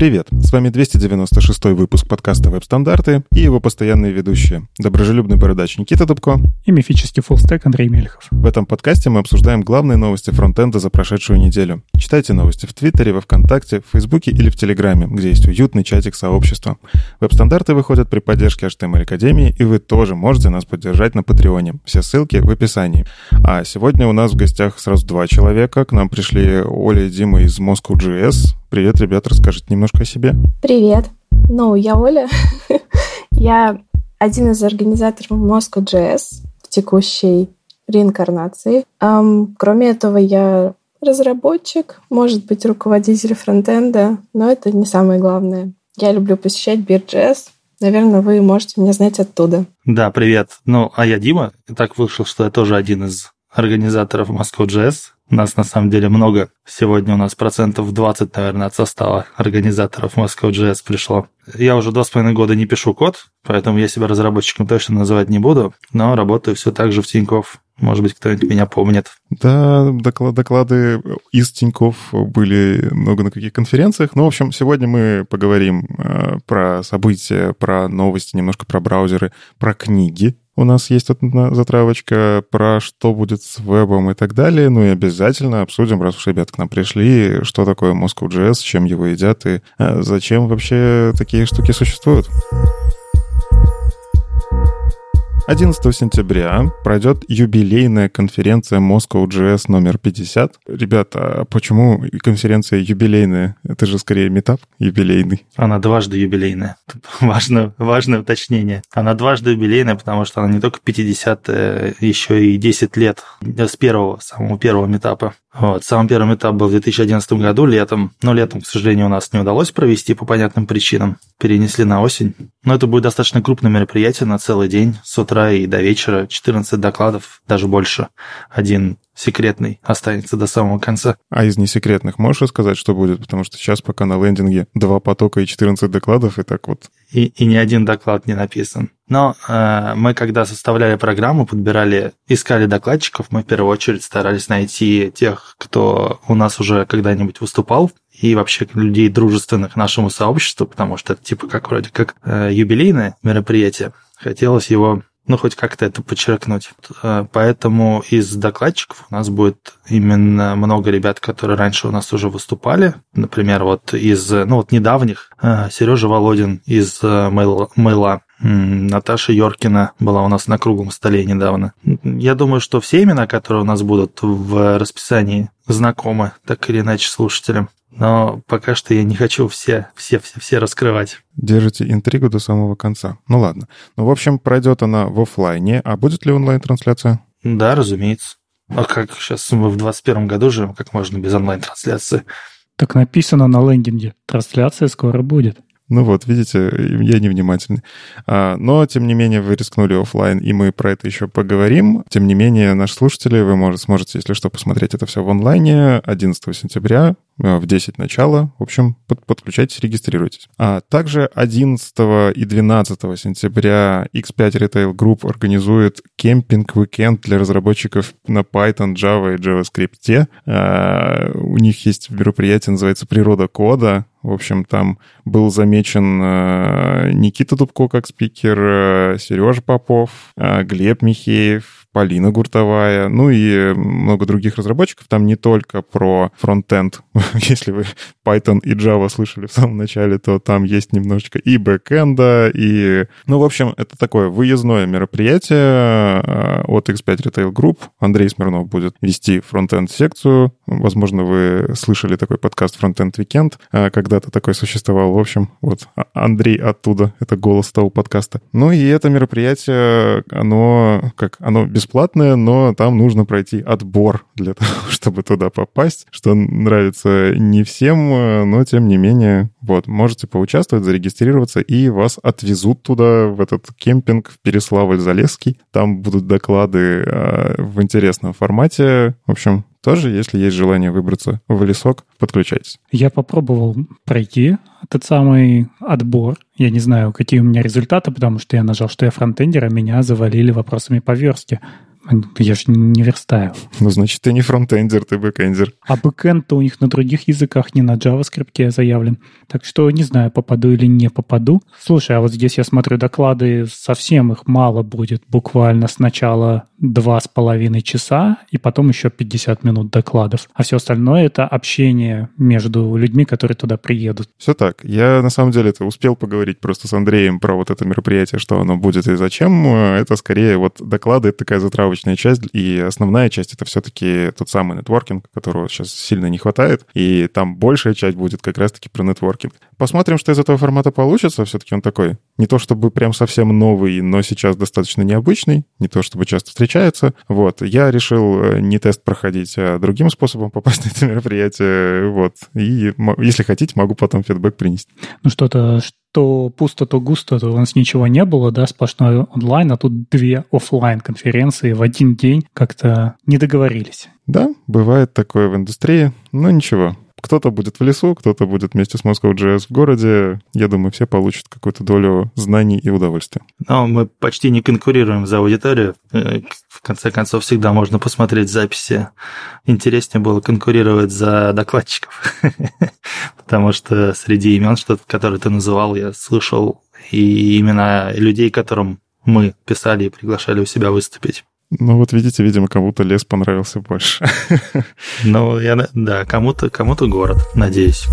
Привет! С вами 296 выпуск подкаста «Веб-стандарты» и его постоянные ведущие. Доброжелюбный бородач Никита Дубко и мифический фуллстек Андрей Мельхов. В этом подкасте мы обсуждаем главные новости фронтенда за прошедшую неделю. Читайте новости в Твиттере, во Вконтакте, в Фейсбуке или в Телеграме, где есть уютный чатик сообщества. Веб-стандарты выходят при поддержке HTML Академии, и вы тоже можете нас поддержать на Патреоне. Все ссылки в описании. А сегодня у нас в гостях сразу два человека. К нам пришли Оля и Дима из Moscow.js. Привет, ребят, расскажите немножко о себе. Привет. Ну, я Оля. я один из организаторов Moscow.js текущей реинкарнации. Um, кроме этого, я разработчик, может быть, руководитель фронтенда, но это не самое главное. Я люблю посещать Beer.js. Наверное, вы можете меня знать оттуда. Да, привет. Ну, а я Дима. Так вышло, что я тоже один из организаторов Moscow.js. У нас на самом деле много. Сегодня у нас процентов 20, наверное, от состава организаторов Moscow.js пришло. Я уже два с половиной года не пишу код, поэтому я себя разработчиком точно называть не буду, но работаю все так же в Тинькофф. Может быть, кто-нибудь меня помнит. Да, доклад, доклады из Тиньков были много на каких конференциях. Ну, в общем, сегодня мы поговорим э, про события, про новости, немножко про браузеры, про книги, у нас есть одна затравочка про что будет с вебом и так далее. Ну и обязательно обсудим, раз уж ребята к нам пришли, что такое Moscow.js, чем его едят и э, зачем вообще такие штуки существуют. 11 сентября пройдет юбилейная конференция Moscow.js номер 50. Ребята, а почему конференция юбилейная? Это же скорее метап юбилейный. Она дважды юбилейная. Важно, важное уточнение. Она дважды юбилейная, потому что она не только 50, еще и 10 лет с первого, самого первого метапа. Вот. Самый первый этап был в 2011 году, летом. Но летом, к сожалению, у нас не удалось провести по понятным причинам. Перенесли на осень. Но это будет достаточно крупное мероприятие на целый день, с утра и до вечера. 14 докладов, даже больше. Один секретный останется до самого конца. А из несекретных можешь рассказать, что будет? Потому что сейчас пока на лендинге два потока и 14 докладов, и так вот. И, и ни один доклад не написан. Но э, мы, когда составляли программу, подбирали, искали докладчиков, мы в первую очередь старались найти тех, кто у нас уже когда-нибудь выступал, и вообще людей дружественных нашему сообществу, потому что это типа как вроде как э, юбилейное мероприятие. Хотелось его ну, хоть как-то это подчеркнуть. Э, поэтому из докладчиков у нас будет именно много ребят, которые раньше у нас уже выступали. Например, вот из, ну, вот недавних э, Сережа Володин из Мейла, э, Наташа Йоркина была у нас на круглом столе недавно. Я думаю, что все имена, которые у нас будут в расписании, знакомы так или иначе слушателям но пока что я не хочу все, все, все, все раскрывать. Держите интригу до самого конца. Ну ладно. Ну, в общем, пройдет она в офлайне. А будет ли онлайн-трансляция? Да, разумеется. А как сейчас мы в 2021 году живем, как можно без онлайн-трансляции? Так написано на лендинге. Трансляция скоро будет. Ну вот, видите, я невнимательный. А, но, тем не менее, вы рискнули офлайн, и мы про это еще поговорим. Тем не менее, наши слушатели, вы можете, сможете, если что, посмотреть это все в онлайне 11 сентября Э, в 10 начала. В общем, под, подключайтесь, регистрируйтесь. А также 11 и 12 сентября X5 Retail Group организует кемпинг-уикенд для разработчиков на Python, Java и JavaScript. А, у них есть мероприятие, называется «Природа кода». В общем, там был замечен э, Никита Дубко как спикер, э, Сережа Попов, э, Глеб Михеев, Полина Гуртовая, ну и много других разработчиков. Там не только про фронтенд. Если вы Python и Java слышали в самом начале, то там есть немножечко и бэкэнда, и... Ну, в общем, это такое выездное мероприятие э, от X5 Retail Group. Андрей Смирнов будет вести фронтенд-секцию. Возможно, вы слышали такой подкаст «Фронтенд Weekend. Э, когда-то такой существовал. В общем, вот а, Андрей оттуда. Это голос того подкаста. Ну и это мероприятие, оно как... Оно бесплатное, но там нужно пройти отбор для того, чтобы туда попасть, что нравится не всем, но тем не менее, вот, можете поучаствовать, зарегистрироваться, и вас отвезут туда, в этот кемпинг в Переславль-Залесский. Там будут доклады э, в интересном формате. В общем, тоже, если есть желание выбраться в лесок, подключайтесь. Я попробовал пройти этот самый отбор. Я не знаю, какие у меня результаты, потому что я нажал, что я фронтендер, а меня завалили вопросами по верстке. Я же не верстаю. Ну, значит, ты не фронтендер, ты бэкендер. А бэкенд-то у них на других языках, не на JavaScript заявлен. Так что не знаю, попаду или не попаду. Слушай, а вот здесь я смотрю доклады, совсем их мало будет. Буквально сначала два с половиной часа, и потом еще 50 минут докладов. А все остальное — это общение между людьми, которые туда приедут. Все так. Я, на самом деле, это успел поговорить просто с Андреем про вот это мероприятие, что оно будет и зачем. Это скорее вот доклады — это такая затравочная часть, и основная часть — это все-таки тот самый нетворкинг, которого сейчас сильно не хватает, и там большая часть будет как раз-таки про нетворкинг. Посмотрим, что из этого формата получится. Все-таки он такой не то чтобы прям совсем новый, но сейчас достаточно необычный, не то чтобы часто встречается. Вот, я решил э, не тест проходить, а другим способом попасть на это мероприятие. Вот, и если хотите, могу потом фидбэк принести. Ну что-то, что пусто, то густо, то у нас ничего не было, да, сплошной онлайн, а тут две офлайн конференции в один день как-то не договорились. Да, бывает такое в индустрии, но ничего. Кто-то будет в лесу, кто-то будет вместе с Moscow JS в городе. Я думаю, все получат какую-то долю знаний и удовольствия. Но мы почти не конкурируем за аудиторию. Э, в конце концов, всегда можно посмотреть записи. Интереснее было конкурировать за докладчиков. Потому что среди имен, которые ты называл, я слышал и именно людей, которым мы писали и приглашали у себя выступить. Ну вот видите, видимо, кому-то лес понравился больше. Ну, я, да, кому-то кому город, надеюсь.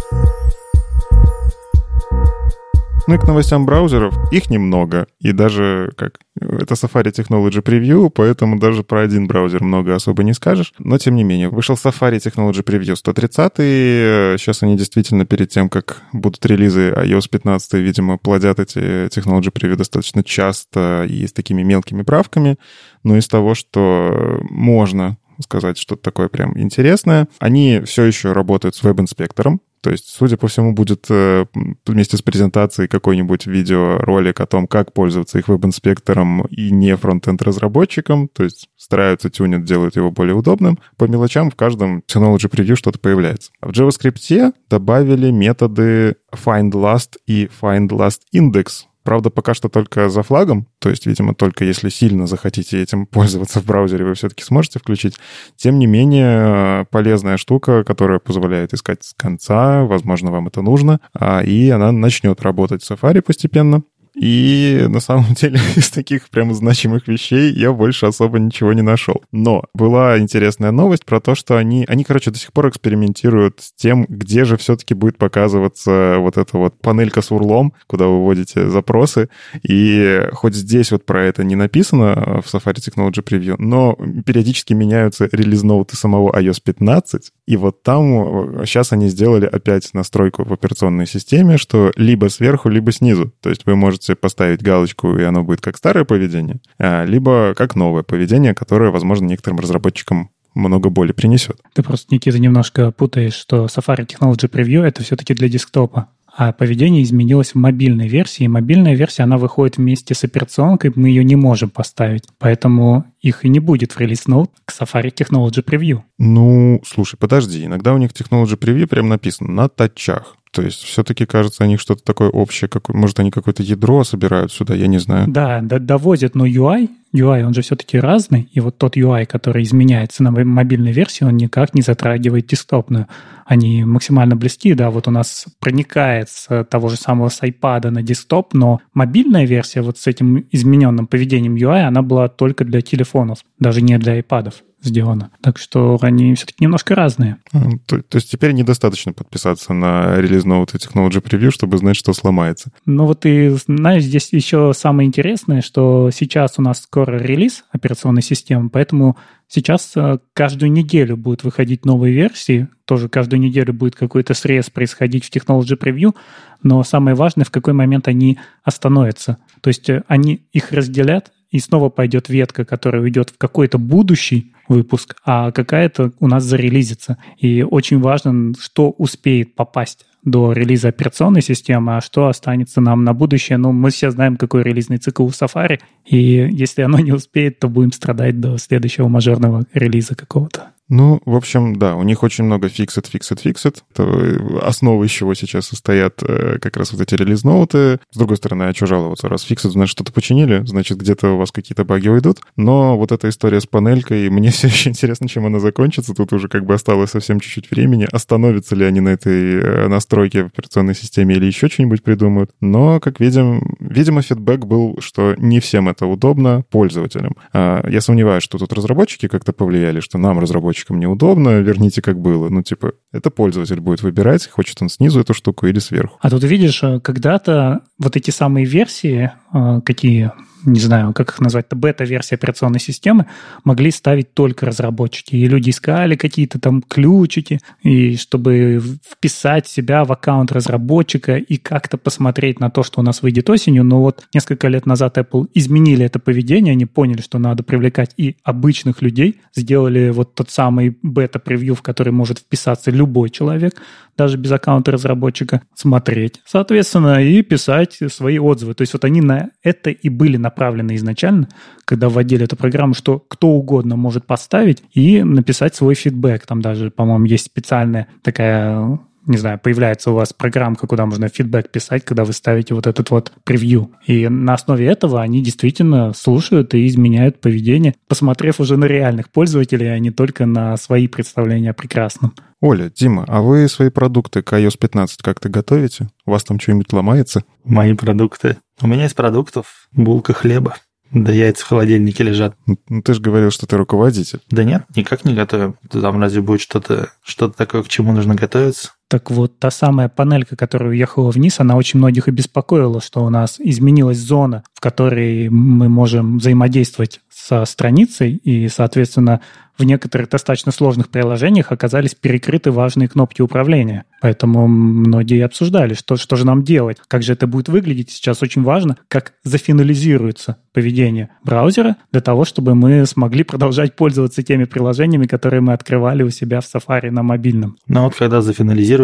Ну и к новостям браузеров, их немного. И даже как это Safari Technology Preview, поэтому даже про один браузер много особо не скажешь. Но тем не менее, вышел Safari Technology Preview 130. Сейчас они действительно перед тем, как будут релизы iOS 15, видимо, плодят эти Technology Preview достаточно часто и с такими мелкими правками. Но из того, что можно сказать что-то такое прям интересное. Они все еще работают с веб-инспектором, то есть, судя по всему, будет э, вместе с презентацией какой-нибудь видеоролик о том, как пользоваться их веб-инспектором и не фронтенд-разработчиком. То есть стараются тюнить, делают его более удобным. По мелочам в каждом Synology Preview что-то появляется. В JavaScript добавили методы findLast и findLastIndex Правда, пока что только за флагом, то есть, видимо, только если сильно захотите этим пользоваться в браузере, вы все-таки сможете включить. Тем не менее, полезная штука, которая позволяет искать с конца, возможно, вам это нужно, а, и она начнет работать в Safari постепенно. И на самом деле из таких прям значимых вещей я больше особо ничего не нашел. Но была интересная новость про то, что они, они, короче, до сих пор экспериментируют с тем, где же все-таки будет показываться вот эта вот панелька с урлом, куда вы вводите запросы. И хоть здесь вот про это не написано в Safari Technology Preview, но периодически меняются релиз-ноуты самого iOS 15. И вот там сейчас они сделали опять настройку в операционной системе, что либо сверху, либо снизу. То есть вы можете можете поставить галочку, и оно будет как старое поведение, а, либо как новое поведение, которое, возможно, некоторым разработчикам много боли принесет. Ты просто, Никита, немножко путаешь, что Safari Technology Preview — это все-таки для десктопа. А поведение изменилось в мобильной версии. И мобильная версия, она выходит вместе с операционкой, мы ее не можем поставить. Поэтому их и не будет в релиз ноут к Safari Technology Preview. Ну, слушай, подожди. Иногда у них Technology Preview прям написано на тачах. То есть все-таки, кажется, у них что-то такое общее. Как, может, они какое-то ядро собирают сюда, я не знаю. Да, довозят, но UI, UI, он же все-таки разный. И вот тот UI, который изменяется на мобильной версии, он никак не затрагивает десктопную. Они максимально близки, да, вот у нас проникает с того же самого с iPad на десктоп, но мобильная версия вот с этим измененным поведением UI, она была только для телефонов, даже не для iPad сделано. Так что они все-таки немножко разные. То, то есть теперь недостаточно подписаться на релиз Note и Technology Preview, чтобы знать, что сломается. Ну вот и знаешь, здесь еще самое интересное, что сейчас у нас скоро релиз операционной системы, поэтому сейчас э, каждую неделю будут выходить новые версии, тоже каждую неделю будет какой-то срез происходить в Technology Preview, но самое важное, в какой момент они остановятся. То есть э, они их разделят, и снова пойдет ветка, которая уйдет в какой-то будущий выпуск, а какая-то у нас зарелизится. И очень важно, что успеет попасть до релиза операционной системы, а что останется нам на будущее. Ну, мы все знаем, какой релизный цикл у Safari, и если оно не успеет, то будем страдать до следующего мажорного релиза какого-то. Ну, в общем, да, у них очень много fixed, fixed. Это э, основы из чего сейчас состоят э, как раз вот эти релиз-ноуты. С другой стороны, а что жаловаться? Раз fixed, значит, что-то починили, значит, где-то у вас какие-то баги уйдут. Но вот эта история с панелькой, мне все еще интересно, чем она закончится. Тут уже как бы осталось совсем чуть-чуть времени. Остановятся ли они на этой э, настройке в операционной системе или еще что-нибудь придумают. Но, как видим, видимо, фидбэк был, что не всем это удобно пользователям. А, я сомневаюсь, что тут разработчики как-то повлияли, что нам, разработчикам, неудобно, верните как было. Ну, типа, это пользователь будет выбирать, хочет он снизу эту штуку или сверху. А тут видишь, э, когда-то вот эти самые версии, э, какие не знаю, как их назвать-то, бета-версии операционной системы могли ставить только разработчики. И люди искали какие-то там ключики, и чтобы вписать себя в аккаунт разработчика и как-то посмотреть на то, что у нас выйдет осенью. Но вот несколько лет назад Apple изменили это поведение, они поняли, что надо привлекать и обычных людей, сделали вот тот самый бета-превью, в который может вписаться любой человек, даже без аккаунта разработчика, смотреть, соответственно, и писать свои отзывы. То есть вот они на это и были направлены изначально, когда вводили эту программу, что кто угодно может поставить и написать свой фидбэк. Там даже, по-моему, есть специальная такая не знаю, появляется у вас программка, куда можно фидбэк писать, когда вы ставите вот этот вот превью. И на основе этого они действительно слушают и изменяют поведение, посмотрев уже на реальных пользователей, а не только на свои представления о прекрасном. Оля, Дима, а вы свои продукты к iOS 15 как-то готовите? У вас там что-нибудь ломается? Мои продукты? У меня из продуктов булка хлеба. Да яйца в холодильнике лежат. Ну, ты же говорил, что ты руководитель. Да нет, никак не готовим. Там разве будет что-то что такое, к чему нужно готовиться? Так вот, та самая панелька, которая уехала вниз, она очень многих и беспокоила, что у нас изменилась зона, в которой мы можем взаимодействовать со страницей, и, соответственно, в некоторых достаточно сложных приложениях оказались перекрыты важные кнопки управления. Поэтому многие обсуждали, что, что же нам делать, как же это будет выглядеть. Сейчас очень важно, как зафинализируется поведение браузера для того, чтобы мы смогли продолжать пользоваться теми приложениями, которые мы открывали у себя в Safari на мобильном. Ну вот когда зафинализируется,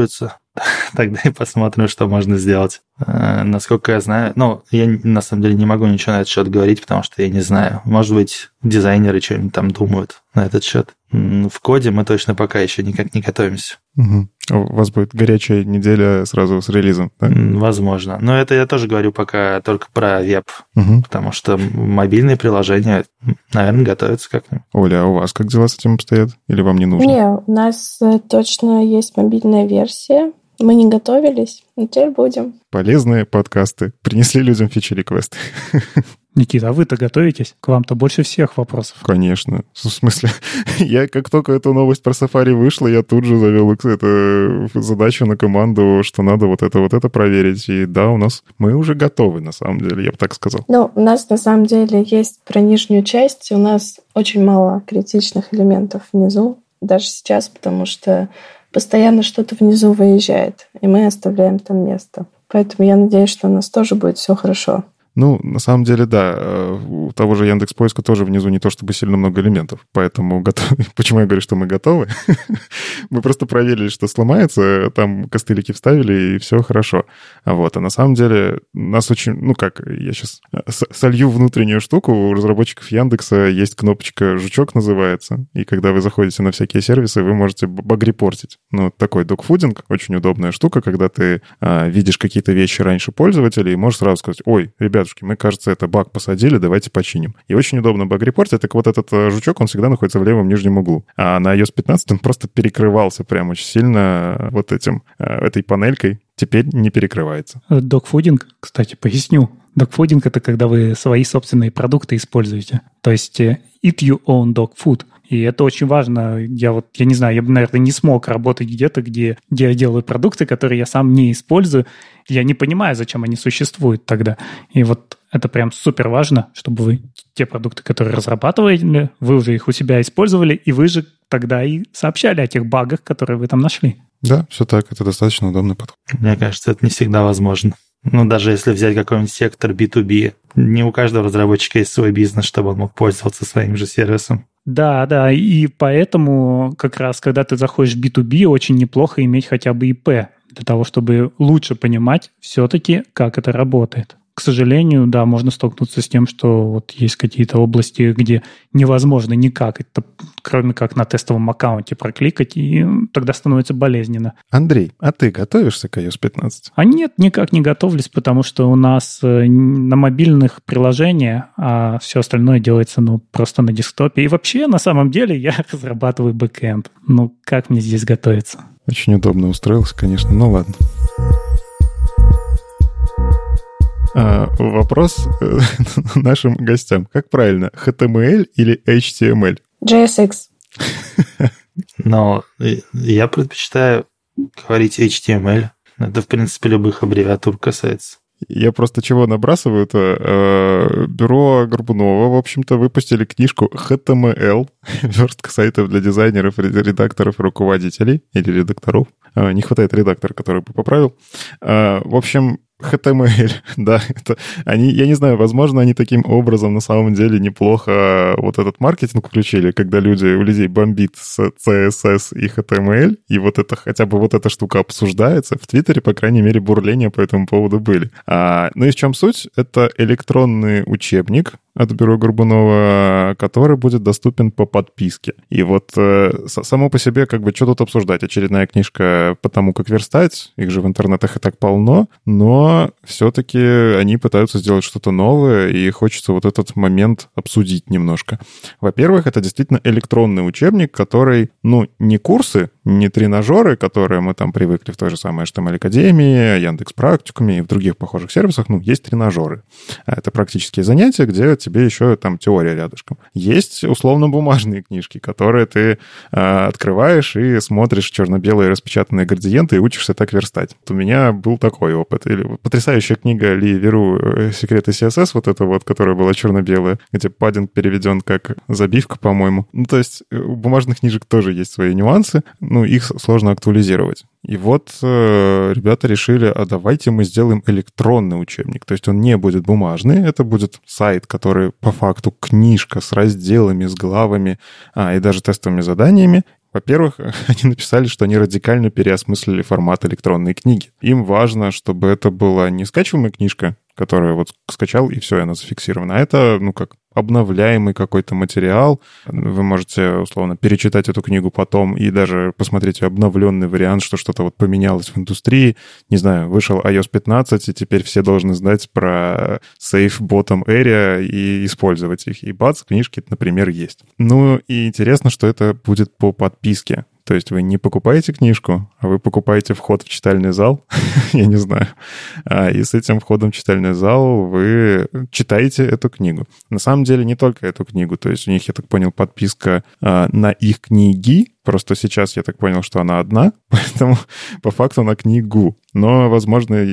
тогда и посмотрим, что можно сделать. А, насколько я знаю, ну, я на самом деле не могу ничего на этот счет говорить, потому что я не знаю. Может быть, дизайнеры что-нибудь там думают на этот счет. В коде мы точно пока еще никак не готовимся. Угу. У вас будет горячая неделя сразу с релизом, да? Возможно. Но это я тоже говорю пока только про веб, угу. потому что мобильные приложения, наверное, готовятся как-нибудь. Оля, а у вас как дела с этим обстоят? Или вам не нужно? Не, у нас э, точно есть мобильная версия. Мы не готовились, но теперь будем. Полезные подкасты. Принесли людям фичи-реквесты. Никита, а вы-то готовитесь? К вам-то больше всех вопросов. Конечно. В смысле, я как только эта новость про Safari вышла, я тут же завел эту задачу на команду, что надо вот это, вот это проверить. И да, у нас мы уже готовы, на самом деле, я бы так сказал. Ну, у нас на самом деле есть про нижнюю часть, у нас очень мало критичных элементов внизу, даже сейчас, потому что постоянно что-то внизу выезжает, и мы оставляем там место. Поэтому я надеюсь, что у нас тоже будет все хорошо. Ну, на самом деле, да. Э, у того же Яндекс Поиска тоже внизу не то чтобы сильно много элементов. Поэтому почему я говорю, что мы готовы? мы просто проверили, что сломается, там костылики вставили, и все хорошо. Вот, а на самом деле нас очень... Ну как, я сейчас э, солью внутреннюю штуку. У разработчиков Яндекса есть кнопочка «Жучок» называется. И когда вы заходите на всякие сервисы, вы можете баг-репортить. Ну, такой докфудинг, очень удобная штука, когда ты а, видишь какие-то вещи раньше пользователей и можешь сразу сказать, ой, ребят, ребятушки, мы, кажется, это баг посадили, давайте починим. И очень удобно баг репортить, так вот этот э, жучок, он всегда находится в левом нижнем углу. А на iOS 15 он просто перекрывался прям очень сильно э, вот этим, э, этой панелькой. Теперь не перекрывается. Докфудинг, кстати, поясню. Докфудинг — это когда вы свои собственные продукты используете. То есть eat your own dog food. И это очень важно. Я вот, я не знаю, я бы, наверное, не смог работать где-то, где, где я делаю продукты, которые я сам не использую. Я не понимаю, зачем они существуют тогда. И вот это прям супер важно, чтобы вы те продукты, которые разрабатывали, вы уже их у себя использовали, и вы же тогда и сообщали о тех багах, которые вы там нашли. Да, все так. Это достаточно удобный подход. Мне кажется, это не всегда возможно. Ну, даже если взять какой-нибудь сектор B2B, не у каждого разработчика есть свой бизнес, чтобы он мог пользоваться своим же сервисом. Да, да, и поэтому как раз, когда ты заходишь в B2B, очень неплохо иметь хотя бы ИП, для того, чтобы лучше понимать все-таки, как это работает. К сожалению, да, можно столкнуться с тем, что вот есть какие-то области, где невозможно никак, это, кроме как на тестовом аккаунте прокликать, и тогда становится болезненно. Андрей, а ты готовишься к iOS 15? А нет, никак не готовлюсь, потому что у нас э, на мобильных приложения, а все остальное делается ну, просто на десктопе. И вообще, на самом деле, я разрабатываю бэкэнд. Ну, как мне здесь готовиться? Очень удобно устроился, конечно, ну ладно. А, вопрос э, нашим гостям. Как правильно, HTML или HTML? JSX. Но я предпочитаю говорить HTML. Это, в принципе, любых аббревиатур касается. Я просто чего набрасываю-то? Э, бюро Горбунова, в общем-то, выпустили книжку HTML, верстка сайтов для дизайнеров, редакторов и руководителей, или редакторов. Э, не хватает редактора, который бы поправил. В общем, HTML, да, это они, я не знаю, возможно, они таким образом на самом деле неплохо вот этот маркетинг включили, когда люди, у людей бомбит с CSS и HTML, и вот это хотя бы вот эта штука обсуждается. В Твиттере, по крайней мере, бурления по этому поводу были. А, ну и в чем суть? Это электронный учебник, от бюро Горбунова, который будет доступен по подписке. И вот э, само по себе, как бы, что тут обсуждать? Очередная книжка по тому, как верстать, их же в интернетах и так полно, но все-таки они пытаются сделать что-то новое, и хочется вот этот момент обсудить немножко. Во-первых, это действительно электронный учебник, который, ну, не курсы, не тренажеры, которые мы там привыкли в той же самой HTML Академии, Яндекс Практикуме и в других похожих сервисах, ну, есть тренажеры. Это практические занятия, где тебе еще там теория рядышком. Есть условно-бумажные книжки, которые ты э, открываешь и смотришь черно-белые распечатанные градиенты и учишься так верстать. Вот у меня был такой опыт. Или потрясающая книга Ли Веру э, «Секреты CSS», вот эта вот, которая была черно-белая, где паддинг переведен как забивка, по-моему. Ну, то есть э, у бумажных книжек тоже есть свои нюансы, ну, их сложно актуализировать. И вот э, ребята решили, а давайте мы сделаем электронный учебник. То есть он не будет бумажный, это будет сайт, который по факту книжка с разделами, с главами а, и даже тестовыми заданиями. Во-первых, они написали, что они радикально переосмыслили формат электронной книги. Им важно, чтобы это была не скачиваемая книжка, которую вот скачал, и все, она зафиксирована. А это, ну как, обновляемый какой-то материал. Вы можете, условно, перечитать эту книгу потом и даже посмотреть обновленный вариант, что что-то вот поменялось в индустрии. Не знаю, вышел iOS 15, и теперь все должны знать про Safe Bottom Area и использовать их. И бац, книжки, например, есть. Ну и интересно, что это будет по подписке. То есть вы не покупаете книжку, а вы покупаете вход в читальный зал, я не знаю. А, и с этим входом в читальный зал вы читаете эту книгу. На самом деле не только эту книгу, то есть у них, я так понял, подписка а, на их книги, Просто сейчас я так понял, что она одна, поэтому по факту на книгу. Но, возможно,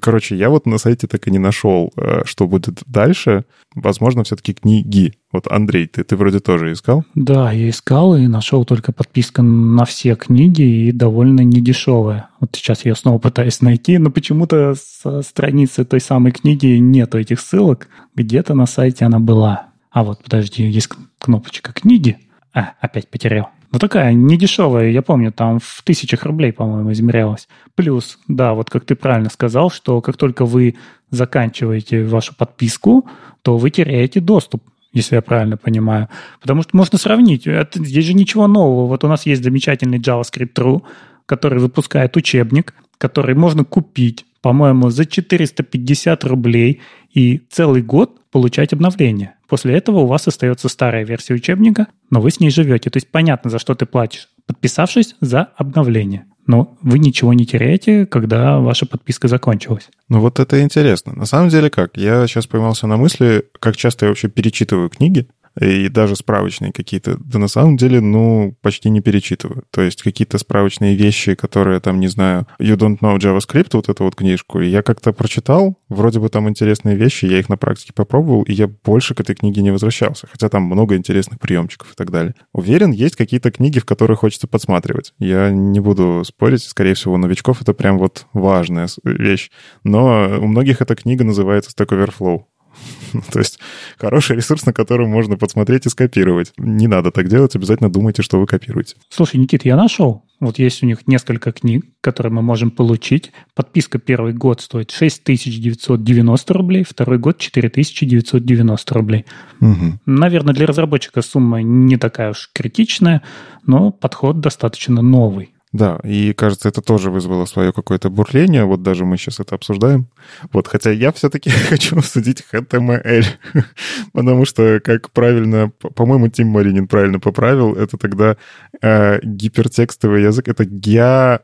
короче, я вот на сайте так и не нашел, э, что будет дальше. Возможно, все-таки книги. Вот, Андрей, ты, ты вроде тоже искал? Да, я искал и нашел только подписка на все книги и довольно недешевая. Вот сейчас я снова пытаюсь найти, но почему-то со страницы той самой книги нету этих ссылок. Где-то на сайте она была. А вот, подожди, есть кнопочка «Книги». А, опять потерял. Ну, такая недешевая, я помню, там в тысячах рублей, по-моему, измерялась. Плюс, да, вот как ты правильно сказал, что как только вы заканчиваете вашу подписку, то вы теряете доступ если я правильно понимаю. Потому что можно сравнить. Это, здесь же ничего нового. Вот у нас есть замечательный JavaScript True, который выпускает учебник, который можно купить, по-моему, за 450 рублей и целый год получать обновления. После этого у вас остается старая версия учебника, но вы с ней живете. То есть понятно, за что ты платишь, подписавшись за обновление. Но вы ничего не теряете, когда ваша подписка закончилась. Ну вот это интересно. На самом деле как? Я сейчас поймался на мысли, как часто я вообще перечитываю книги и даже справочные какие-то, да на самом деле, ну, почти не перечитываю. То есть какие-то справочные вещи, которые там, не знаю, You Don't Know JavaScript, вот эту вот книжку, я как-то прочитал, вроде бы там интересные вещи, я их на практике попробовал, и я больше к этой книге не возвращался, хотя там много интересных приемчиков и так далее. Уверен, есть какие-то книги, в которые хочется подсматривать. Я не буду спорить, скорее всего, у новичков это прям вот важная вещь. Но у многих эта книга называется Stack Overflow То есть хороший ресурс, на котором можно подсмотреть и скопировать. Не надо так делать, обязательно думайте, что вы копируете. Слушай, Никит, я нашел. Вот есть у них несколько книг, которые мы можем получить. Подписка первый год стоит 6990 рублей, второй год 4990 рублей. Угу. Наверное, для разработчика сумма не такая уж критичная, но подход достаточно новый. Да, и кажется, это тоже вызвало свое какое-то бурление. Вот даже мы сейчас это обсуждаем. Вот, хотя я все-таки хочу обсудить HTML, потому что, как правильно, по-моему, Тим Маринин правильно поправил, это тогда э, гипертекстовый язык, это GRS,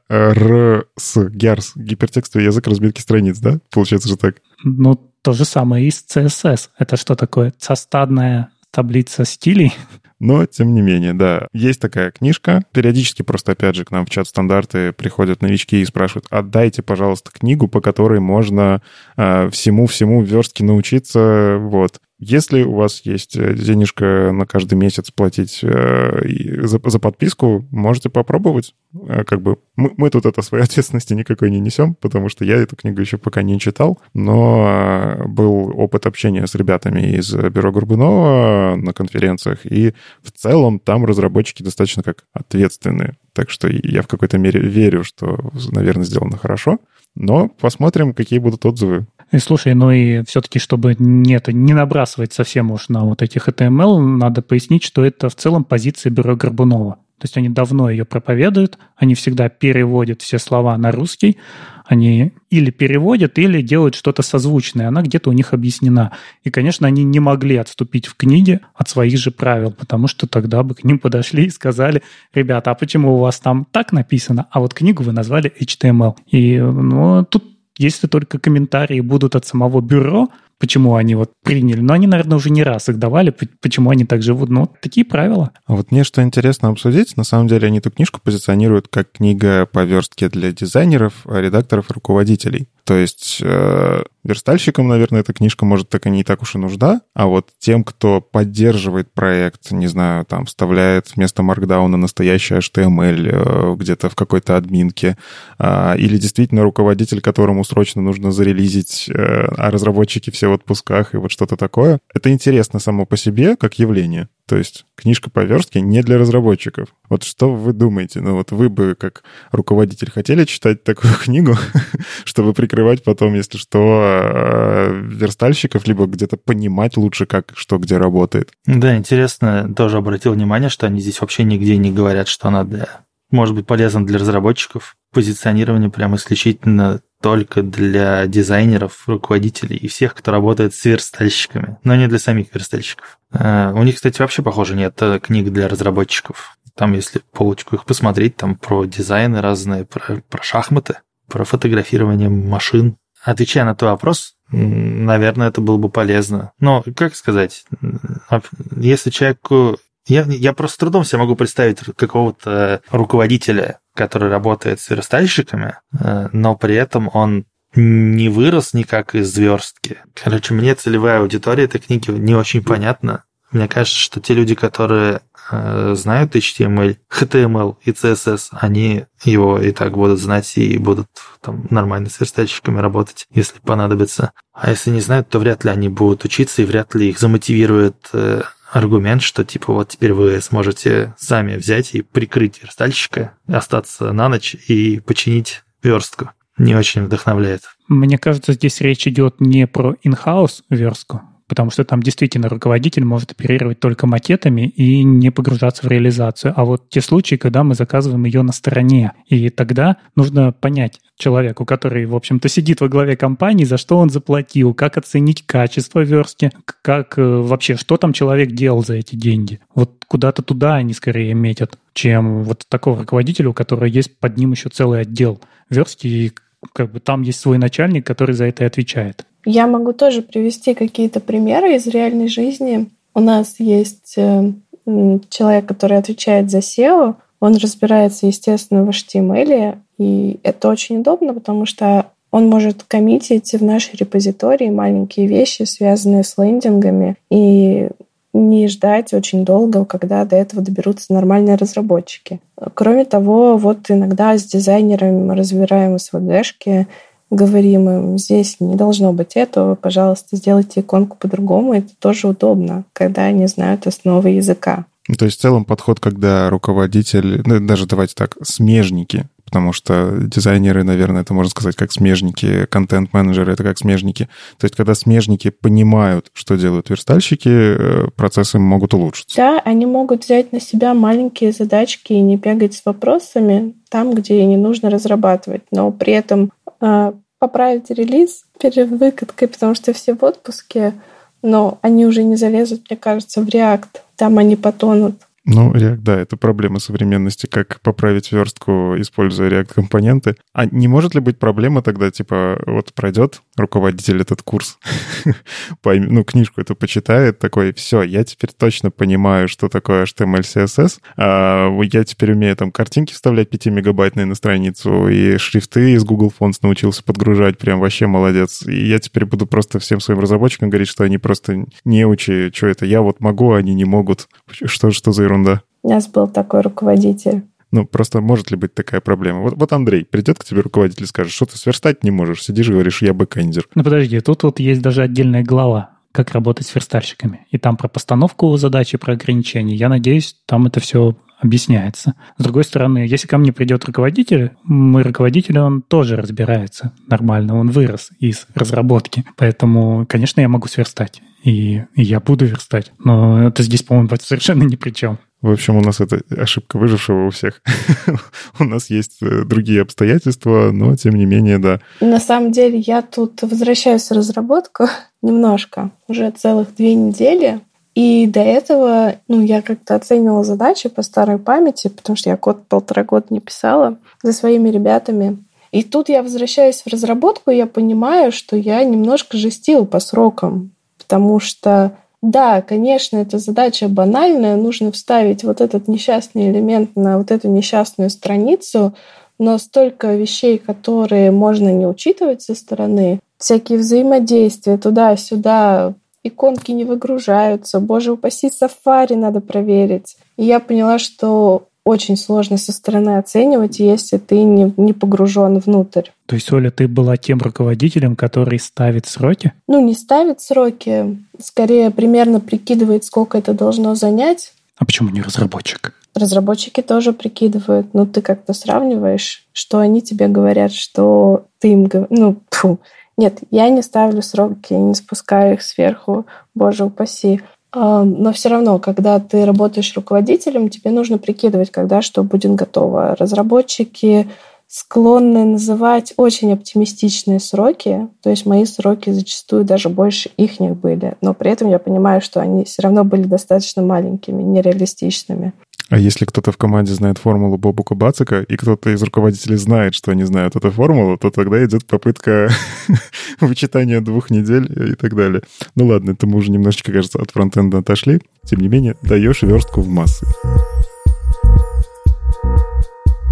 GERS, гипертекстовый язык разбивки страниц, да? Получается же так? Ну, то же самое и с CSS. Это что такое? Состадная таблица стилей? Но, тем не менее, да, есть такая книжка. Периодически просто, опять же, к нам в чат стандарты приходят новички и спрашивают, отдайте, пожалуйста, книгу, по которой можно э, всему-всему верстке научиться. Вот. Если у вас есть э, денежка на каждый месяц платить э, за, за подписку, можете попробовать. Э, как бы мы, мы тут это своей ответственности никакой не несем, потому что я эту книгу еще пока не читал, но был опыт общения с ребятами из бюро Горбунова на конференциях, и в целом там разработчики достаточно как ответственные. Так что я в какой-то мере верю, что, наверное, сделано хорошо. Но посмотрим, какие будут отзывы. И слушай, ну и все-таки, чтобы не, это, не набрасывать совсем уж на вот этих HTML, надо пояснить, что это в целом позиция бюро Горбунова. То есть они давно ее проповедуют, они всегда переводят все слова на русский, они или переводят, или делают что-то созвучное, она где-то у них объяснена. И, конечно, они не могли отступить в книге от своих же правил, потому что тогда бы к ним подошли и сказали, ребята, а почему у вас там так написано, а вот книгу вы назвали HTML. И ну, тут если только комментарии будут от самого бюро, почему они вот приняли. Но они, наверное, уже не раз их давали, почему они так живут. Ну, такие правила. А вот мне что интересно обсудить, на самом деле они эту книжку позиционируют как книга по верстке для дизайнеров, редакторов, руководителей. То есть э, верстальщикам, наверное, эта книжка может так и не так уж и нужна, а вот тем, кто поддерживает проект, не знаю, там, вставляет вместо маркдауна настоящий HTML э, где-то в какой-то админке, э, или действительно руководитель, которому срочно нужно зарелизить, э, а разработчики все в отпусках и вот что-то такое, это интересно само по себе как явление. То есть книжка по верстке не для разработчиков. Вот что вы думаете? Ну вот вы бы как руководитель хотели читать такую книгу, чтобы прикрывать потом, если что, э, верстальщиков, либо где-то понимать лучше, как что где работает? Да, интересно, тоже обратил внимание, что они здесь вообще нигде не говорят, что надо может быть полезно для разработчиков. Позиционирование прямо исключительно только для дизайнеров, руководителей и всех, кто работает с верстальщиками, но не для самих верстальщиков. Э, у них, кстати, вообще, похоже, нет э, книг для разработчиков. Там, если полочку их посмотреть, там про дизайны разные, про, про шахматы, про фотографирование машин. Отвечая на твой вопрос, наверное, это было бы полезно. Но, как сказать, если человеку я, я просто с трудом себе могу представить какого-то руководителя, который работает с верстальщиками, э, но при этом он не вырос никак из верстки. Короче, мне целевая аудитория этой книги не очень понятна. Мне кажется, что те люди, которые э, знают HTML, HTML и CSS, они его и так будут знать и будут там нормально с верстальщиками работать, если понадобится. А если не знают, то вряд ли они будут учиться и вряд ли их замотивирует э, аргумент, что типа вот теперь вы сможете сами взять и прикрыть верстальщика, остаться на ночь и починить верстку. Не очень вдохновляет. Мне кажется, здесь речь идет не про in-house верстку, потому что там действительно руководитель может оперировать только макетами и не погружаться в реализацию. А вот те случаи, когда мы заказываем ее на стороне, и тогда нужно понять человеку, который, в общем-то, сидит во главе компании, за что он заплатил, как оценить качество верстки, как э, вообще, что там человек делал за эти деньги. Вот куда-то туда они скорее метят, чем вот такого руководителя, у которого есть под ним еще целый отдел верстки, как бы там есть свой начальник, который за это и отвечает. Я могу тоже привести какие-то примеры из реальной жизни. У нас есть э, человек, который отвечает за SEO. Он разбирается, естественно, в HTML, и это очень удобно, потому что он может коммитить в нашей репозитории маленькие вещи, связанные с лендингами, и не ждать очень долго, когда до этого доберутся нормальные разработчики. Кроме того, вот иногда с дизайнерами мы разбираем SVG-шки, говорим им, здесь не должно быть этого, пожалуйста, сделайте иконку по-другому, это тоже удобно, когда они знают основы языка. Ну, то есть в целом подход, когда руководитель, ну, даже давайте так, смежники, потому что дизайнеры, наверное, это можно сказать как смежники, контент-менеджеры — это как смежники. То есть когда смежники понимают, что делают верстальщики, э, процессы могут улучшиться. Да, они могут взять на себя маленькие задачки и не бегать с вопросами там, где не нужно разрабатывать, но при этом э, поправить релиз перед выкаткой, потому что все в отпуске, но они уже не залезут, мне кажется, в React. Там они потонут. Ну, React, да, это проблема современности, как поправить верстку, используя React-компоненты. А не может ли быть проблема тогда, типа, вот пройдет руководитель этот курс, ну, книжку эту почитает, такой, все, я теперь точно понимаю, что такое HTML, CSS, а, я теперь умею там картинки вставлять 5-мегабайтные на страницу, и шрифты из Google Fonts научился подгружать, прям вообще молодец. И я теперь буду просто всем своим разработчикам говорить, что они просто не учи, что это, я вот могу, а они не могут. Что, что за ерунда? Ерунда. У нас был такой руководитель. Ну, просто может ли быть такая проблема? Вот, вот Андрей придет к тебе руководитель и скажет, что ты сверстать не можешь, сидишь и говоришь, я бэкэндер. Ну, подожди, тут вот есть даже отдельная глава, как работать с верстальщиками. И там про постановку задачи, про ограничения. Я надеюсь, там это все объясняется. С другой стороны, если ко мне придет руководитель, мой руководитель, он тоже разбирается нормально, он вырос из разработки. Поэтому, конечно, я могу сверстать. И, и я буду верстать. Но это здесь, по-моему, совершенно ни при чем. В общем, у нас это ошибка выжившего у всех. у нас есть э, другие обстоятельства, но тем не менее, да. На самом деле, я тут возвращаюсь в разработку немножко, уже целых две недели. И до этого, ну, я как-то оценивала задачи по старой памяти, потому что я код полтора года не писала за своими ребятами. И тут я возвращаюсь в разработку, и я понимаю, что я немножко жестила по срокам, потому что да, конечно, эта задача банальная, нужно вставить вот этот несчастный элемент на вот эту несчастную страницу, но столько вещей, которые можно не учитывать со стороны, всякие взаимодействия туда-сюда, иконки не выгружаются, боже упаси, сафари надо проверить. И я поняла, что очень сложно со стороны оценивать, если ты не, не погружен внутрь. То есть, Оля, ты была тем руководителем, который ставит сроки? Ну, не ставит сроки, скорее примерно прикидывает, сколько это должно занять. А почему не разработчик? Разработчики тоже прикидывают. Ну, ты как-то сравниваешь, что они тебе говорят, что ты им говоришь. Ну, фу. Нет, я не ставлю сроки, не спускаю их сверху, боже упаси. Но все равно, когда ты работаешь руководителем, тебе нужно прикидывать, когда что будет готово. Разработчики склонны называть очень оптимистичные сроки, то есть мои сроки зачастую даже больше их были, но при этом я понимаю, что они все равно были достаточно маленькими, нереалистичными. А если кто-то в команде знает формулу Бобу Кубацика, и кто-то из руководителей знает, что они знают эту формулу, то тогда идет попытка вычитания двух недель и так далее. Ну ладно, это мы уже немножечко, кажется, от фронтенда отошли. Тем не менее, даешь верстку в массы.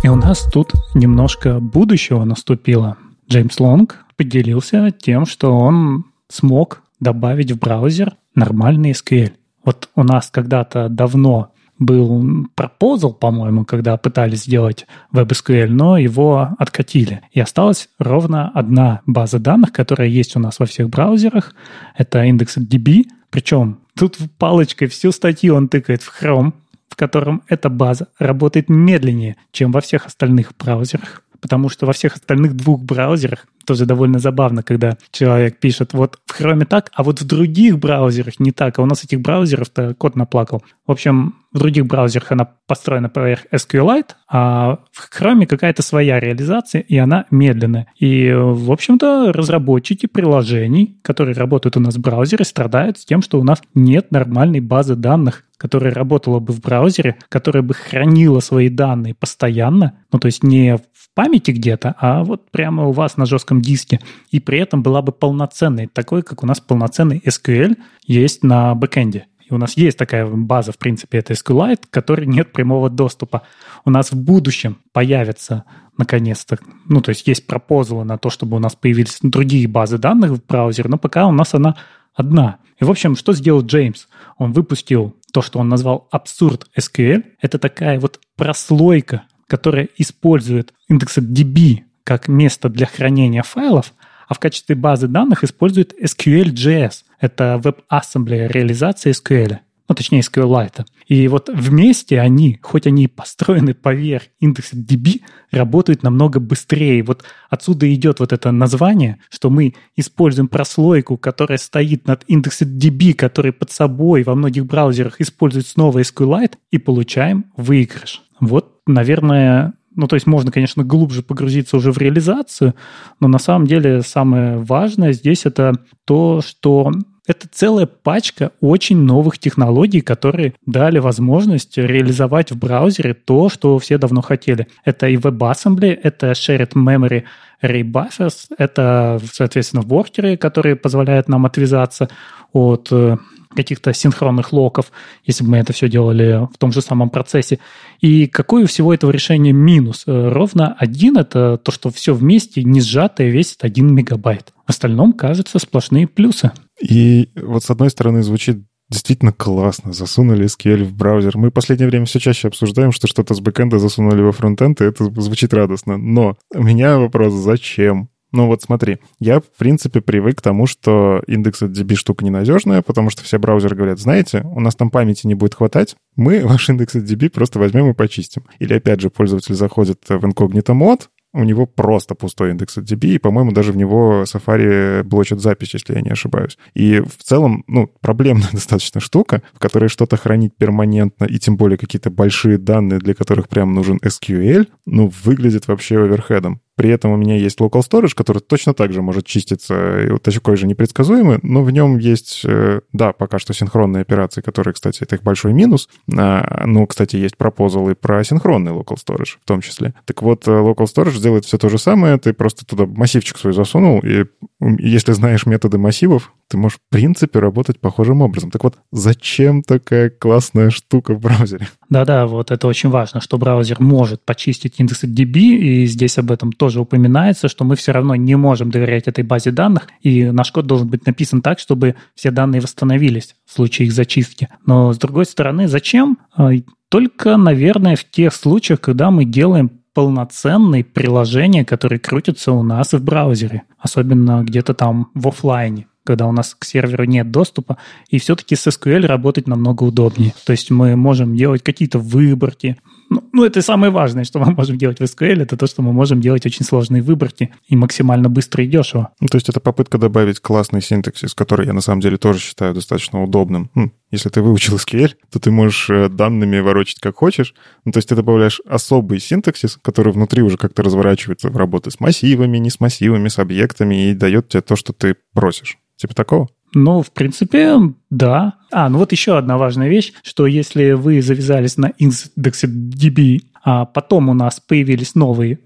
И у нас тут немножко будущего наступило. Джеймс Лонг поделился тем, что он смог добавить в браузер нормальный SQL. Вот у нас когда-то давно был пропозал, по-моему, когда пытались сделать WebSQL, но его откатили. И осталась ровно одна база данных, которая есть у нас во всех браузерах. Это IndexDB. Причем тут палочкой всю статью он тыкает в Chrome, в котором эта база работает медленнее, чем во всех остальных браузерах. Потому что во всех остальных двух браузерах тоже довольно забавно, когда человек пишет вот в Chrome так, а вот в других браузерах не так. А у нас этих браузеров-то код наплакал. В общем, в других браузерах она построена поверх SQLite, а в Chrome какая-то своя реализация, и она медленная. И, в общем-то, разработчики приложений, которые работают у нас в браузере, страдают с тем, что у нас нет нормальной базы данных, которая работала бы в браузере, которая бы хранила свои данные постоянно, ну, то есть не памяти где-то, а вот прямо у вас на жестком диске. И при этом была бы полноценной, такой, как у нас полноценный SQL есть на бэкэнде. И у нас есть такая база, в принципе, это SQLite, к которой нет прямого доступа. У нас в будущем появится, наконец-то, ну, то есть есть пропозалы на то, чтобы у нас появились другие базы данных в браузере, но пока у нас она одна. И, в общем, что сделал Джеймс? Он выпустил то, что он назвал абсурд SQL. Это такая вот прослойка которая использует индекс DB как место для хранения файлов, а в качестве базы данных использует SQL.js. Это WebAssembly реализация SQL ну, точнее, SQLite. И вот вместе они, хоть они и построены поверх индекса DB, работают намного быстрее. Вот отсюда идет вот это название, что мы используем прослойку, которая стоит над индексом DB, который под собой во многих браузерах использует снова SQLite, и получаем выигрыш. Вот, наверное, ну, то есть можно, конечно, глубже погрузиться уже в реализацию, но на самом деле самое важное здесь это то, что это целая пачка очень новых технологий, которые дали возможность реализовать в браузере то, что все давно хотели. Это и WebAssembly, это Shared Memory Array Buffers, это, соответственно, воркеры, которые позволяют нам отвязаться от э, каких-то синхронных локов, если бы мы это все делали в том же самом процессе. И какой у всего этого решения минус? Э, ровно один – это то, что все вместе не сжатое весит 1 мегабайт. В остальном, кажется, сплошные плюсы. И вот с одной стороны звучит действительно классно. Засунули SQL в браузер. Мы в последнее время все чаще обсуждаем, что что-то с бэкэнда засунули во фронтенд, и это звучит радостно. Но у меня вопрос, зачем? Ну вот смотри, я, в принципе, привык к тому, что индекс DB штука ненадежная, потому что все браузеры говорят, знаете, у нас там памяти не будет хватать, мы ваш индекс DB просто возьмем и почистим. Или, опять же, пользователь заходит в инкогнито мод, у него просто пустой индекс DB, и, по-моему, даже в него Safari блочит запись, если я не ошибаюсь. И в целом, ну, проблемная достаточно штука, в которой что-то хранить перманентно, и тем более какие-то большие данные, для которых прям нужен SQL, ну, выглядит вообще оверхедом. При этом у меня есть local storage, который точно так же может чиститься, и вот такой же непредсказуемый, но в нем есть, э, да, пока что синхронные операции, которые, кстати, это их большой минус. А, ну, кстати, есть пропозалы про синхронный local storage в том числе. Так вот, э, local storage делает все то же самое, ты просто туда массивчик свой засунул, и если знаешь методы массивов, ты можешь, в принципе, работать похожим образом. Так вот, зачем такая классная штука в браузере? Да-да, вот это очень важно, что браузер может почистить индексы DB, и здесь об этом тоже упоминается, что мы все равно не можем доверять этой базе данных, и наш код должен быть написан так, чтобы все данные восстановились в случае их зачистки. Но, с другой стороны, зачем? А, только, наверное, в тех случаях, когда мы делаем полноценные приложения, которые крутятся у нас в браузере, особенно где-то там в офлайне когда у нас к серверу нет доступа, и все-таки с SQL работать намного удобнее. То есть мы можем делать какие-то выборки. Ну, ну, это самое важное, что мы можем делать в SQL, это то, что мы можем делать очень сложные выборки и максимально быстро и дешево. Ну, то есть это попытка добавить классный синтаксис, который я на самом деле тоже считаю достаточно удобным. Ну, если ты выучил SQL, то ты можешь э, данными ворочать как хочешь. Ну, то есть ты добавляешь особый синтаксис, который внутри уже как-то разворачивается в работе с массивами, не с массивами, с объектами и дает тебе то, что ты просишь. Типа такого? Ну, в принципе, да. А, ну вот еще одна важная вещь, что если вы завязались на индексе DB, а потом у нас появились новые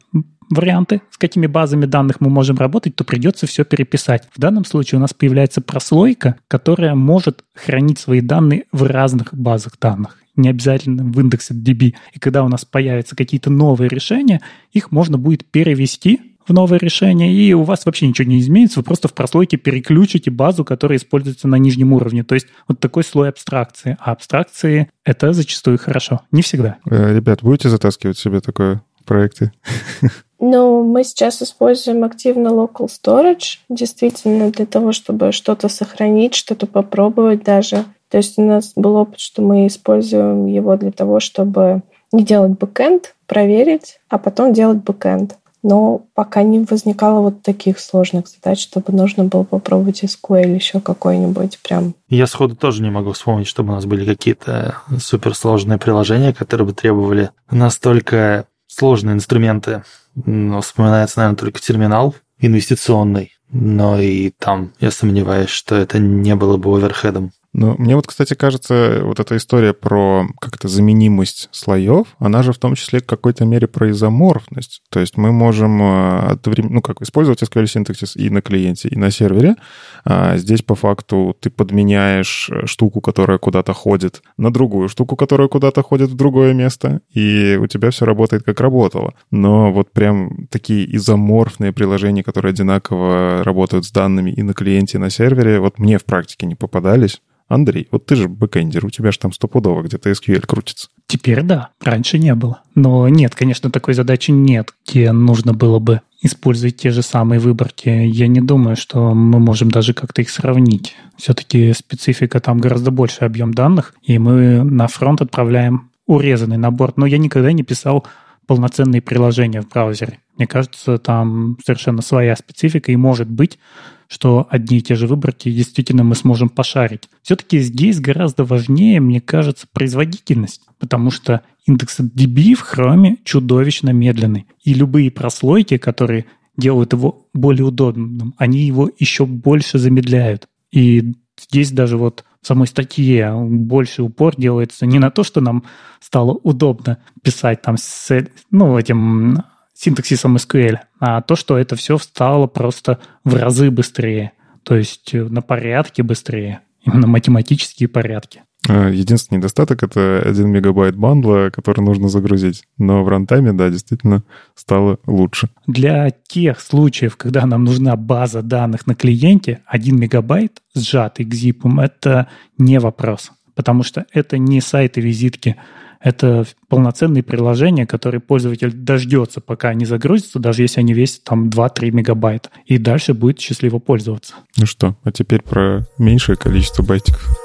варианты, с какими базами данных мы можем работать, то придется все переписать. В данном случае у нас появляется прослойка, которая может хранить свои данные в разных базах данных не обязательно в индексе DB. И когда у нас появятся какие-то новые решения, их можно будет перевести в новое решение, и у вас вообще ничего не изменится, вы просто в прослойке переключите базу, которая используется на нижнем уровне. То есть вот такой слой абстракции. А абстракции — это зачастую хорошо. Не всегда. Э, ребят, будете затаскивать себе такое проекты? Ну, мы сейчас используем активно local storage, действительно, для того, чтобы что-то сохранить, что-то попробовать даже. То есть у нас был опыт, что мы используем его для того, чтобы не делать бэкэнд, проверить, а потом делать бэкэнд но пока не возникало вот таких сложных задач, чтобы нужно было попробовать SQL еще какой-нибудь прям. Я сходу тоже не могу вспомнить, чтобы у нас были какие-то суперсложные приложения, которые бы требовали настолько сложные инструменты. Но вспоминается, наверное, только терминал инвестиционный. Но и там я сомневаюсь, что это не было бы оверхедом. Ну, мне вот, кстати, кажется, вот эта история про как-то заменимость слоев, она же в том числе в какой-то мере про изоморфность. То есть мы можем э, ну, как, использовать SQL синтаксис и на клиенте, и на сервере. А здесь по факту ты подменяешь э, штуку, которая куда-то ходит, на другую штуку, которая куда-то ходит в другое место, и у тебя все работает как работало. Но вот прям такие изоморфные приложения, которые одинаково работают с данными и на клиенте, и на сервере, вот мне в практике не попадались. Андрей, вот ты же бэкэндер, у тебя же там стопудово где-то SQL крутится. Теперь да, раньше не было. Но нет, конечно, такой задачи нет, где нужно было бы использовать те же самые выборки. Я не думаю, что мы можем даже как-то их сравнить. Все-таки специфика там гораздо больше объем данных, и мы на фронт отправляем урезанный набор. Но я никогда не писал полноценные приложения в браузере. Мне кажется, там совершенно своя специфика, и может быть, что одни и те же выборки действительно мы сможем пошарить. Все-таки здесь гораздо важнее, мне кажется, производительность, потому что индекс DB в Chrome чудовищно медленный. И любые прослойки, которые делают его более удобным, они его еще больше замедляют. И здесь даже вот самой статье больше упор делается не на то, что нам стало удобно писать там с ну, этим синтаксисом SQL, а то, что это все стало просто в разы быстрее. То есть на порядке быстрее. Именно математические порядки. А, единственный недостаток — это 1 мегабайт бандла, который нужно загрузить. Но в рантайме, да, действительно стало лучше. Для тех случаев, когда нам нужна база данных на клиенте, 1 мегабайт сжатый к zip, это не вопрос. Потому что это не сайты-визитки. Это полноценные приложения, которые пользователь дождется, пока они загрузятся, даже если они весят там 2-3 мегабайта. И дальше будет счастливо пользоваться. Ну что, а теперь про меньшее количество байтиков.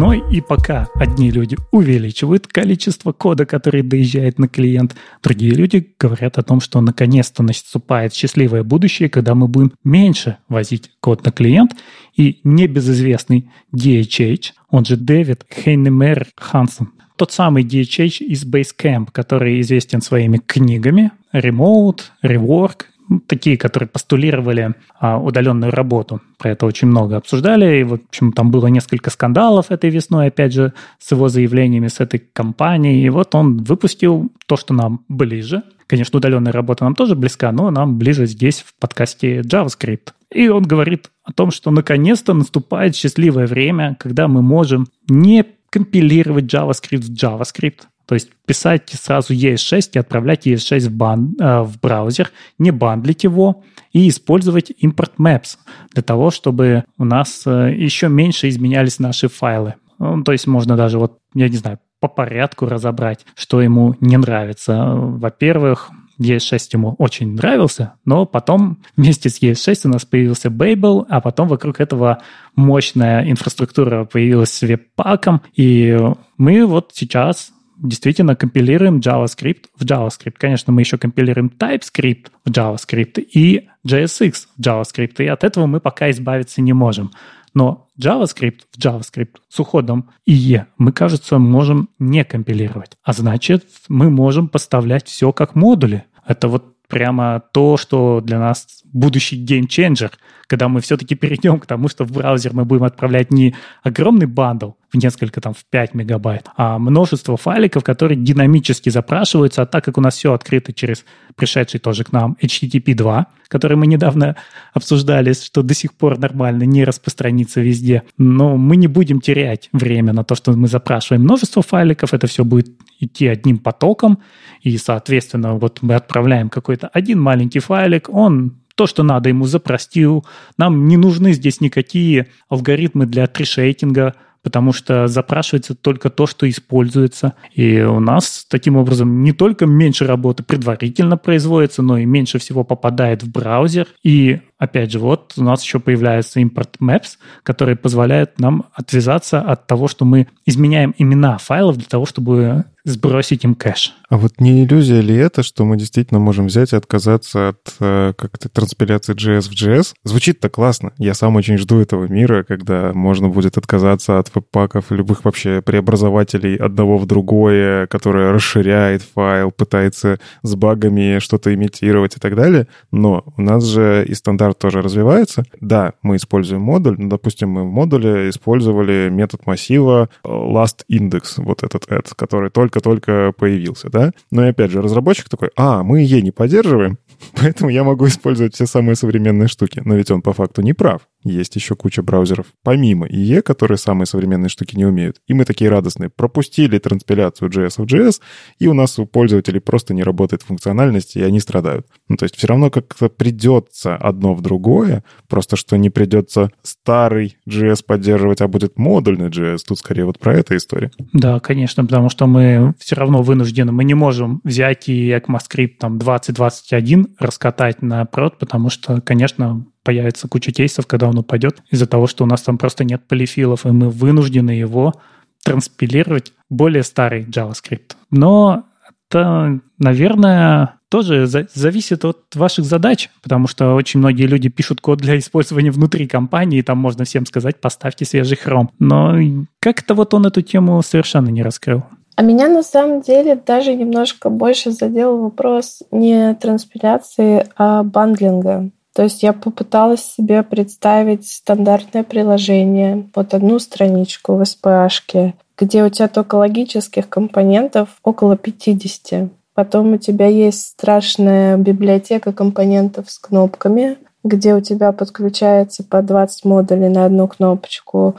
Но и пока одни люди увеличивают количество кода, который доезжает на клиент, другие люди говорят о том, что наконец-то наступает счастливое будущее, когда мы будем меньше возить код на клиент, и небезызвестный DHH, он же Дэвид Хейнемер Хансен, тот самый DHH из Basecamp, который известен своими книгами. Remote, Rework такие, которые постулировали а, удаленную работу. Про это очень много обсуждали. И, в общем, там было несколько скандалов этой весной, опять же, с его заявлениями, с этой компанией. И вот он выпустил то, что нам ближе. Конечно, удаленная работа нам тоже близка, но нам ближе здесь, в подкасте JavaScript. И он говорит о том, что наконец-то наступает счастливое время, когда мы можем не компилировать JavaScript в JavaScript, то есть писать сразу ES6 и отправлять ES6 в, бан, э, в браузер, не бандлить его и использовать import maps для того, чтобы у нас э, еще меньше изменялись наши файлы. Ну, то есть можно даже вот, я не знаю, по порядку разобрать, что ему не нравится. Во-первых, ES6 ему очень нравился, но потом вместе с ES6 у нас появился Babel, а потом вокруг этого мощная инфраструктура появилась с веб-паком, и мы вот сейчас действительно компилируем JavaScript в JavaScript. Конечно, мы еще компилируем TypeScript в JavaScript и JSX в JavaScript, и от этого мы пока избавиться не можем. Но JavaScript в JavaScript с уходом IE мы, кажется, можем не компилировать. А значит, мы можем поставлять все как модули. Это вот прямо то, что для нас будущий геймченджер, когда мы все-таки перейдем к тому, что в браузер мы будем отправлять не огромный бандл в несколько, там, в 5 мегабайт, а множество файликов, которые динамически запрашиваются, а так как у нас все открыто через пришедший тоже к нам HTTP 2, который мы недавно обсуждали, что до сих пор нормально не распространится везде, но мы не будем терять время на то, что мы запрашиваем множество файликов, это все будет идти одним потоком, и, соответственно, вот мы отправляем какой-то один маленький файлик, он то, что надо, ему запростил. Нам не нужны здесь никакие алгоритмы для трешейтинга, потому что запрашивается только то, что используется. И у нас таким образом не только меньше работы предварительно производится, но и меньше всего попадает в браузер. И опять же, вот у нас еще появляется import maps, который позволяет нам отвязаться от того, что мы изменяем имена файлов для того, чтобы сбросить им кэш. А вот не иллюзия ли это, что мы действительно можем взять и отказаться от э, как-то транспиляции JS в JS? Звучит-то классно. Я сам очень жду этого мира, когда можно будет отказаться от веб-паков и любых вообще преобразователей одного в другое, которое расширяет файл, пытается с багами что-то имитировать и так далее. Но у нас же и стандарт тоже развивается. Да, мы используем модуль, но, допустим, мы в модуле использовали метод массива last index, вот этот add, который только только-только появился, да? Но и опять же, разработчик такой, а, мы Е не поддерживаем, поэтому я могу использовать все самые современные штуки. Но ведь он по факту не прав. Есть еще куча браузеров, помимо IE, которые самые современные штуки не умеют. И мы такие радостные. Пропустили транспиляцию JS в JS, и у нас у пользователей просто не работает функциональность, и они страдают. Ну, то есть все равно как-то придется одно в другое, просто что не придется старый JS поддерживать, а будет модульный JS. Тут скорее вот про эту историю. Да, конечно, потому что мы все равно вынуждены, мы не можем взять и ECMAScript там 2021 раскатать на прод, потому что, конечно, появится куча кейсов, когда он упадет, из-за того, что у нас там просто нет полифилов, и мы вынуждены его транспилировать более старый JavaScript. Но это, наверное, тоже за- зависит от ваших задач, потому что очень многие люди пишут код для использования внутри компании, и там можно всем сказать, поставьте свежий хром. Но как-то вот он эту тему совершенно не раскрыл. А меня на самом деле даже немножко больше задел вопрос не транспиляции, а бандлинга. То есть я попыталась себе представить стандартное приложение, вот одну страничку в SPA, где у тебя только логических компонентов около 50. Потом у тебя есть страшная библиотека компонентов с кнопками, где у тебя подключается по 20 модулей на одну кнопочку.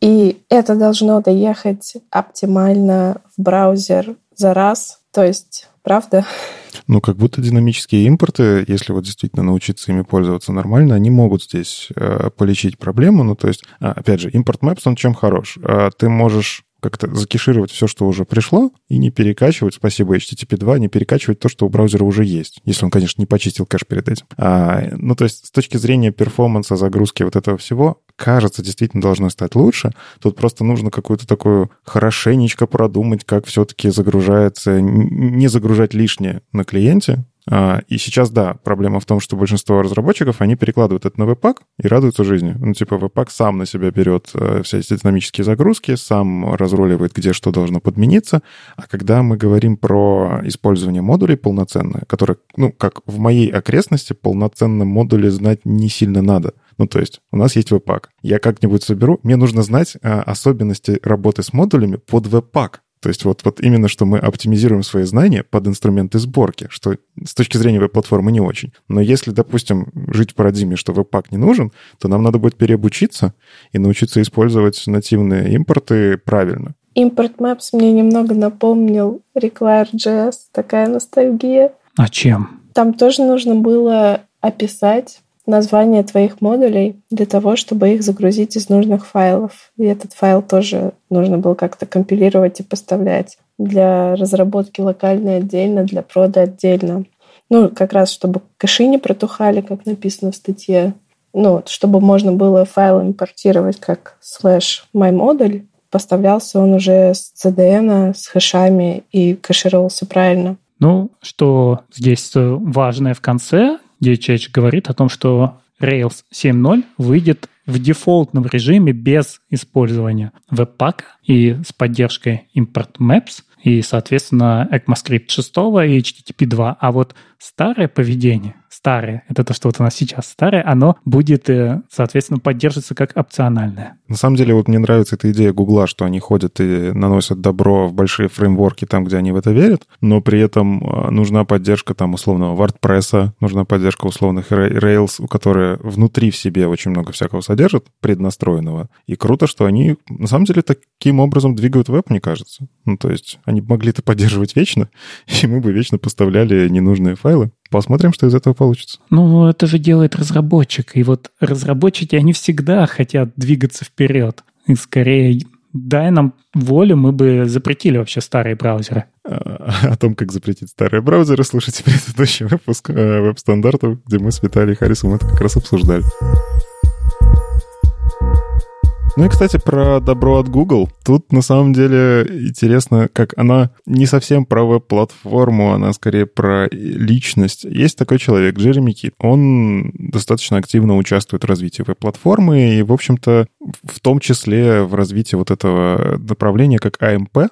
И это должно доехать оптимально в браузер за раз. То есть, правда? Ну, как будто динамические импорты, если вот действительно научиться ими пользоваться нормально, они могут здесь э, полечить проблему. Ну, то есть, а, опять же, импорт Maps, он чем хорош? А, ты можешь как-то закишировать все, что уже пришло, и не перекачивать, спасибо HTTP 2, не перекачивать то, что у браузера уже есть, если он, конечно, не почистил кэш перед этим. А, ну, то есть с точки зрения перформанса, загрузки вот этого всего, кажется, действительно должно стать лучше. Тут просто нужно какую-то такую хорошенечко продумать, как все-таки загружается, не загружать лишнее на клиенте, а, и сейчас, да, проблема в том, что большинство разработчиков, они перекладывают это на веб-пак и радуются жизни. Ну, типа, веб-пак сам на себя берет э, все эти динамические загрузки, сам разруливает, где что должно подмениться. А когда мы говорим про использование модулей полноценное, которое, ну, как в моей окрестности, полноценно модули знать не сильно надо. Ну, то есть у нас есть веб-пак. Я как-нибудь соберу, мне нужно знать а, особенности работы с модулями под веб-пак. То есть вот, вот именно, что мы оптимизируем свои знания под инструменты сборки, что с точки зрения веб-платформы не очень. Но если, допустим, жить в парадигме, что веб-пак не нужен, то нам надо будет переобучиться и научиться использовать нативные импорты правильно. Импорт Maps мне немного напомнил Require.js, такая ностальгия. А чем? Там тоже нужно было описать название твоих модулей для того, чтобы их загрузить из нужных файлов. И этот файл тоже нужно было как-то компилировать и поставлять. Для разработки локально отдельно, для прода отдельно. Ну, как раз, чтобы кэши не протухали, как написано в статье. Ну, чтобы можно было файл импортировать как слэш mymodule, поставлялся он уже с CDN, с хэшами и кэшировался правильно. Ну, что здесь важное в конце, DHH говорит о том, что Rails 7.0 выйдет в дефолтном режиме без использования Webpack и с поддержкой Import Maps и, соответственно, ECMAScript 6 и HTTP 2. А вот старое поведение старое, это то, что вот у нас сейчас старое, оно будет, э, соответственно, поддерживаться как опциональное. На самом деле, вот мне нравится эта идея Гугла, что они ходят и наносят добро в большие фреймворки там, где они в это верят, но при этом э, нужна поддержка там условного WordPress, нужна поддержка условных Rails, которые внутри в себе очень много всякого содержат, преднастроенного. И круто, что они на самом деле таким образом двигают веб, мне кажется. Ну, то есть они могли это поддерживать вечно, и мы бы вечно поставляли ненужные файлы. Посмотрим, что из этого получится. Ну, это же делает разработчик. И вот разработчики, они всегда хотят двигаться вперед. И скорее, дай нам волю, мы бы запретили вообще старые браузеры. А, о том, как запретить старые браузеры, слушайте предыдущий выпуск э, веб-стандартов, где мы с Виталием Харрисом это как раз обсуждали. Ну и, кстати, про добро от Google. Тут на самом деле интересно, как она не совсем про веб-платформу, она скорее про личность. Есть такой человек, Джереми Кит. Он достаточно активно участвует в развитии веб-платформы и, в общем-то, в том числе в развитии вот этого направления, как AMP, а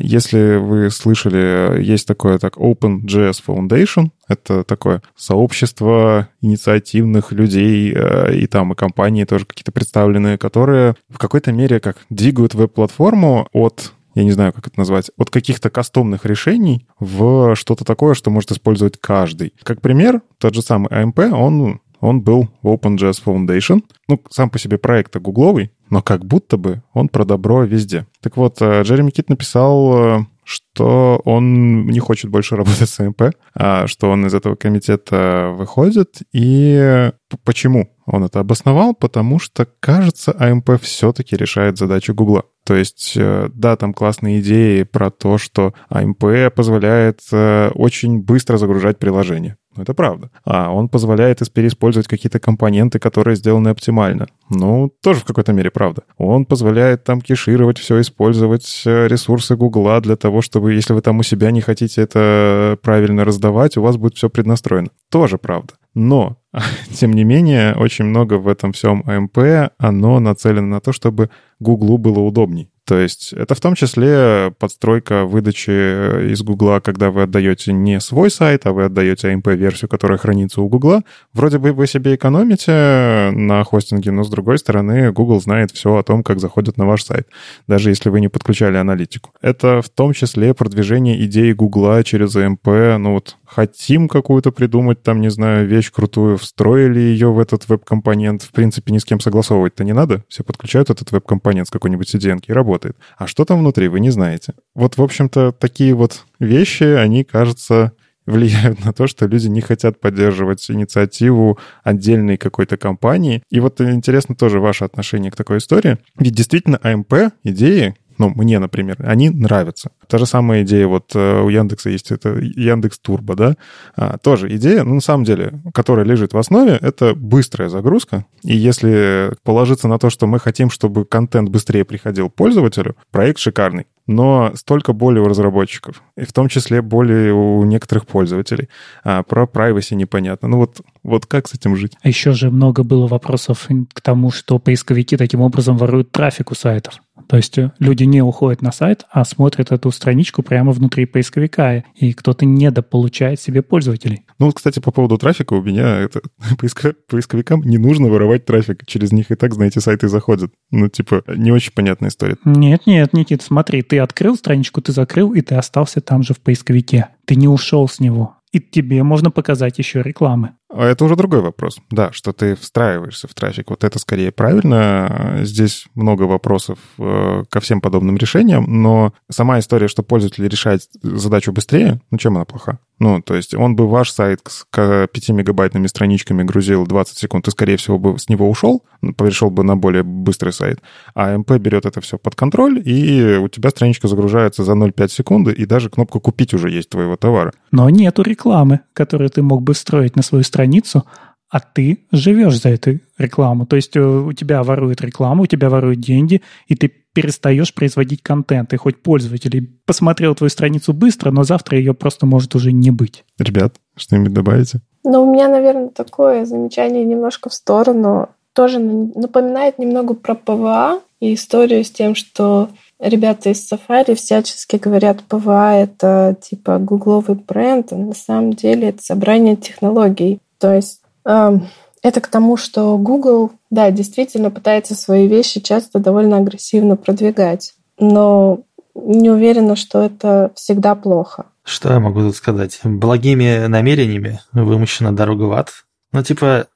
если вы слышали, есть такое так OpenJS Foundation, это такое сообщество инициативных людей, э, и там и компании тоже какие-то представленные, которые в какой-то мере как двигают веб-платформу от я не знаю, как это назвать, от каких-то кастомных решений в что-то такое, что может использовать каждый. Как пример, тот же самый AMP, он он был в OpenJS Foundation. Ну, сам по себе проект гугловый, но как будто бы он про добро везде. Так вот, э, Джереми Кит написал э, что он не хочет больше работать с AMP, а что он из этого комитета выходит. И почему он это обосновал? Потому что, кажется, AMP все-таки решает задачу Гугла. То есть, э, да, там классные идеи про то, что AMP позволяет очень быстро загружать приложение. Ну, это правда. А он позволяет переиспользовать какие-то компоненты, которые сделаны оптимально. Ну, тоже в какой-то мере правда. Он позволяет там кешировать все, использовать э, ресурсы Гугла для того, чтобы, если вы там у себя не хотите это правильно раздавать, у вас будет все преднастроено. Тоже правда. Но, тем не менее, очень много в этом всем АМП, оно нацелено на то, чтобы Гуглу было удобней. То есть это в том числе подстройка выдачи э, из Гугла, когда вы отдаете не свой сайт, а вы отдаете AMP-версию, которая хранится у Гугла. Вроде бы вы себе экономите на хостинге, но с другой стороны Google знает все о том, как заходят на ваш сайт, даже если вы не подключали аналитику. Это в том числе продвижение идеи Гугла через AMP. Ну вот хотим какую-то придумать, там, не знаю, вещь крутую, встроили ее в этот веб-компонент. В принципе, ни с кем согласовывать-то не надо. Все подключают этот веб-компонент с какой-нибудь CDN и работает. А что там внутри, вы не знаете. Вот, в общем-то, такие вот вещи, они, кажется, влияют на то, что люди не хотят поддерживать инициативу отдельной какой-то компании. И вот интересно тоже ваше отношение к такой истории. Ведь действительно АМП, идеи, ну, мне, например, они нравятся. Та же самая идея, вот э, у Яндекса есть это Яндекс Турбо, да, а, тоже идея, ну, на самом деле, которая лежит в основе, это быстрая загрузка, и если положиться на то, что мы хотим, чтобы контент быстрее приходил пользователю, проект шикарный но столько боли у разработчиков, и в том числе боли у некоторых пользователей. А про privacy непонятно. Ну вот, вот как с этим жить? А еще же много было вопросов к тому, что поисковики таким образом воруют трафик у сайтов. То есть э, люди не уходят на сайт, а смотрят эту страничку прямо внутри поисковика, и кто-то недополучает себе пользователей. Ну вот, кстати, по поводу трафика у меня это поисковикам не нужно воровать трафик. Через них и так, знаете, сайты заходят. Ну, типа, не очень понятная история. Нет, нет, Никит, смотри, ты открыл страничку, ты закрыл, и ты остался там же в поисковике. Ты не ушел с него и тебе можно показать еще рекламы. А это уже другой вопрос. Да, что ты встраиваешься в трафик. Вот это скорее правильно. Здесь много вопросов э, ко всем подобным решениям, но сама история, что пользователь решает задачу быстрее, ну чем она плоха? Ну, то есть он бы ваш сайт с 5-мегабайтными страничками грузил 20 секунд, и, скорее всего, бы с него ушел, перешел бы на более быстрый сайт. А МП берет это все под контроль, и у тебя страничка загружается за 0,5 секунды, и даже кнопка «Купить» уже есть твоего товара. Но нету рекламы, которую ты мог бы встроить на свою страницу, а ты живешь за эту рекламу. То есть э, у тебя воруют рекламу, у тебя воруют деньги, и ты перестаешь производить контент. И хоть пользователь посмотрел твою страницу быстро, но завтра ее просто может уже не быть. Ребят, что-нибудь добавите? Ну, у меня, наверное, такое замечание немножко в сторону. Тоже напоминает немного про PWA и историю с тем, что ребята из Safari всячески говорят, PWA — это типа гугловый бренд, а на самом деле это собрание технологий. То есть это к тому, что Google, да, действительно пытается свои вещи часто довольно агрессивно продвигать, но не уверена, что это всегда плохо. Что я могу тут сказать? Благими намерениями вымощена дорога в ад. Ну, типа,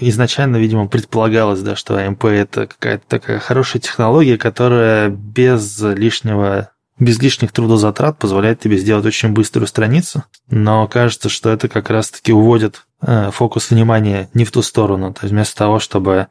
изначально, видимо, предполагалось, да, что AMP это какая-то такая хорошая технология, которая без лишнего без лишних трудозатрат позволяет тебе сделать очень быструю страницу, но кажется, что это как раз-таки уводит э, фокус внимания не в ту сторону. То есть вместо того, чтобы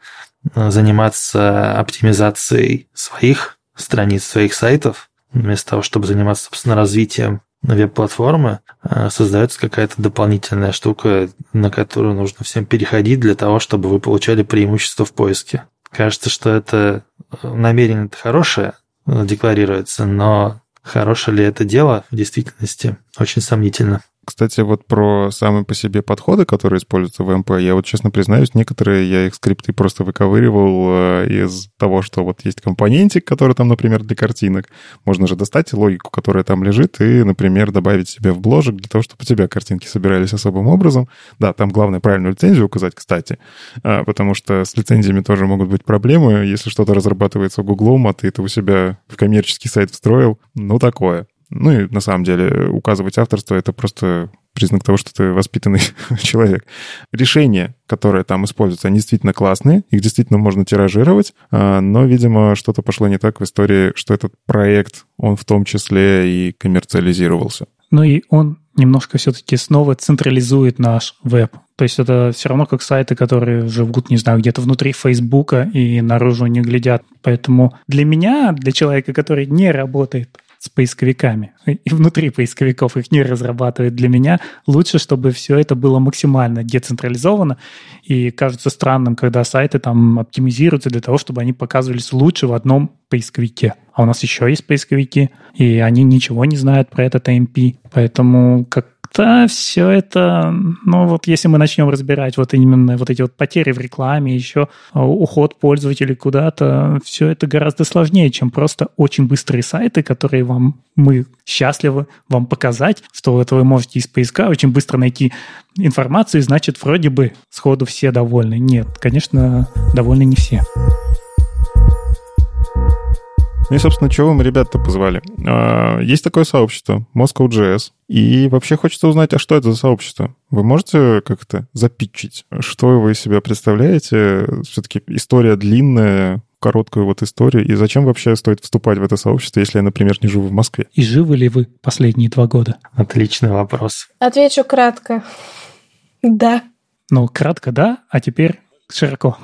э, заниматься оптимизацией своих страниц, своих сайтов, вместо того, чтобы заниматься, собственно, развитием веб-платформы, э, создается какая-то дополнительная штука, на которую нужно всем переходить для того, чтобы вы получали преимущество в поиске. Кажется, что это намерение это хорошее, декларируется, но хорошее ли это дело в действительности очень сомнительно. Кстати, вот про самые по себе подходы, которые используются в МП, я вот честно признаюсь, некоторые я их скрипты просто выковыривал э, из того, что вот есть компонентик, который там, например, для картинок. Можно же достать логику, которая там лежит, и, например, добавить себе в бложек для того, чтобы у тебя картинки собирались особым образом. Да, там главное правильную лицензию указать, кстати, а, потому что с лицензиями тоже могут быть проблемы. Если что-то разрабатывается Гуглом, а ты это у себя в коммерческий сайт встроил, ну такое. Ну и на самом деле указывать авторство — это просто признак того, что ты воспитанный человек. Решения, которые там используются, они действительно классные, их действительно можно тиражировать, а, но, видимо, что-то пошло не так в истории, что этот проект, он в том числе и коммерциализировался. Ну и он немножко все-таки снова централизует наш веб. То есть это все равно как сайты, которые живут, не знаю, где-то внутри Фейсбука и наружу не глядят. Поэтому для меня, для человека, который не работает с поисковиками и внутри поисковиков их не разрабатывает для меня, лучше, чтобы все это было максимально децентрализовано. И кажется странным, когда сайты там оптимизируются для того, чтобы они показывались лучше в одном поисковике. А у нас еще есть поисковики, и они ничего не знают про этот AMP. Поэтому как да, все это, ну вот если мы начнем разбирать вот именно вот эти вот потери в рекламе, еще а, уход пользователей куда-то, все это гораздо сложнее, чем просто очень быстрые сайты, которые вам мы счастливы вам показать, что это вы можете из поиска очень быстро найти информацию, и значит, вроде бы сходу все довольны. Нет, конечно, довольны не все. Ну и, собственно, чего мы ребят-то позвали? А, есть такое сообщество, Moscow.js, и вообще хочется узнать, а что это за сообщество? Вы можете как-то запитчить? Что вы из себя представляете? Все-таки история длинная, короткую вот историю, и зачем вообще стоит вступать в это сообщество, если я, например, не живу в Москве? И живы ли вы последние два года? Отличный вопрос. Отвечу кратко. Да. Ну, кратко да, а теперь широко.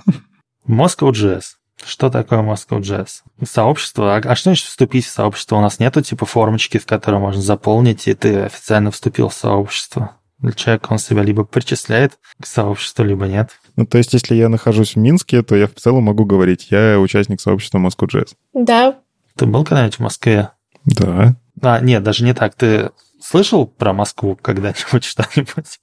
Moscow.js что такое Moscow Jazz? Сообщество. А, а что значит вступить в сообщество? У нас нету типа формочки, в которую можно заполнить, и ты официально вступил в сообщество. Человек, он себя либо причисляет к сообществу, либо нет. Ну, то есть, если я нахожусь в Минске, то я в целом могу говорить, я участник сообщества Moscow Jazz. Да. Ты был когда-нибудь в Москве? Да. А, нет, даже не так. Ты слышал про Москву когда-нибудь что-нибудь?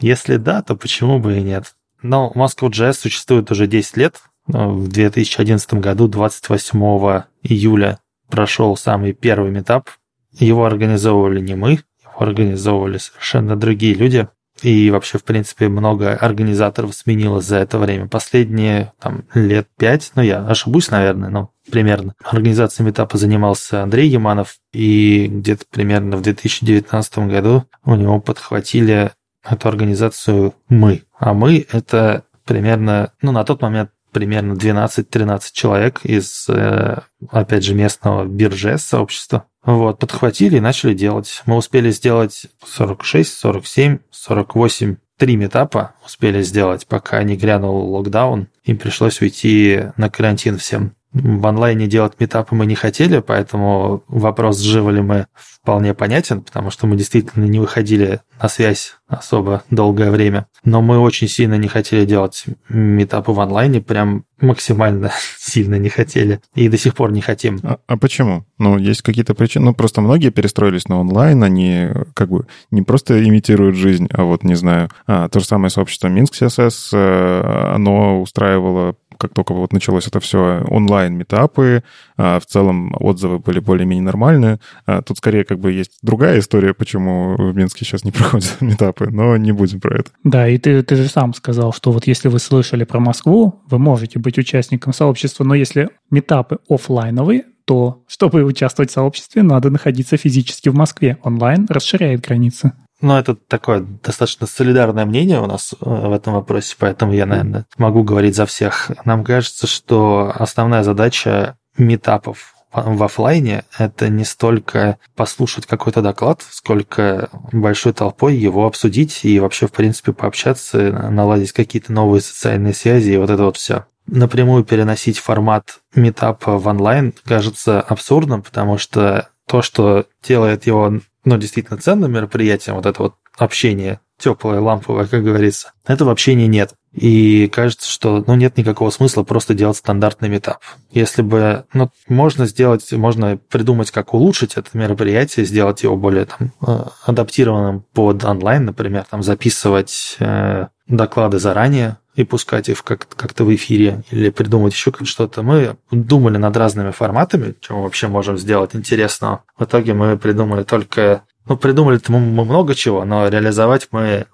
Если да, то почему бы и нет? Но Moscow Jazz существует уже 10 лет, в 2011 году, 28 июля, прошел самый первый метап. Его организовывали не мы, его организовывали совершенно другие люди. И вообще, в принципе, много организаторов сменилось за это время. Последние там, лет пять, ну я ошибусь, наверное, но примерно. Организацией метапа занимался Андрей Яманов, и где-то примерно в 2019 году у него подхватили эту организацию мы. А мы — это примерно, ну, на тот момент примерно 12-13 человек из, э, опять же, местного биржи сообщества. Вот, подхватили и начали делать. Мы успели сделать 46, 47, 48 три метапа успели сделать, пока не грянул локдаун. Им пришлось уйти на карантин всем. В онлайне делать метапы мы не хотели, поэтому вопрос, живы ли мы, вполне понятен, потому что мы действительно не выходили на связь особо долгое время. Но мы очень сильно не хотели делать метапы в онлайне, прям максимально сильно не хотели. И до сих пор не хотим. А, а почему? Ну, есть какие-то причины. Ну, просто многие перестроились на онлайн, они как бы не просто имитируют жизнь, а вот, не знаю, а, то же самое сообщество Минск CSS, э, оно устраивало как только вот началось это все онлайн-метапы, а в целом отзывы были более-менее нормальные. А тут скорее как бы есть другая история, почему в Минске сейчас не проходят метапы, но не будем про это. Да, и ты, ты же сам сказал, что вот если вы слышали про Москву, вы можете быть участником сообщества, но если метапы офлайновые, то, чтобы участвовать в сообществе, надо находиться физически в Москве. Онлайн расширяет границы. Ну, это такое достаточно солидарное мнение у нас э, в этом вопросе, поэтому я, наверное, могу говорить за всех. Нам кажется, что основная задача метапов в офлайне это не столько послушать какой-то доклад, сколько большой толпой его обсудить и вообще, в принципе, пообщаться, наладить какие-то новые социальные связи и вот это вот все. Напрямую переносить формат метапа в онлайн кажется абсурдным, потому что то, что делает его ну, действительно ценным мероприятием, вот это вот общение теплое, ламповое, как говорится, этого общения нет. И кажется, что ну, нет никакого смысла просто делать стандартный метап. Если бы ну, можно сделать, можно придумать, как улучшить это мероприятие, сделать его более там, э, адаптированным под онлайн, например, там, записывать э, доклады заранее, и пускать их как- как-то в эфире или придумать еще что-то. Мы думали над разными форматами, чем мы вообще можем сделать интересного. В итоге мы придумали только... Ну, придумали мы много чего, но реализовать мы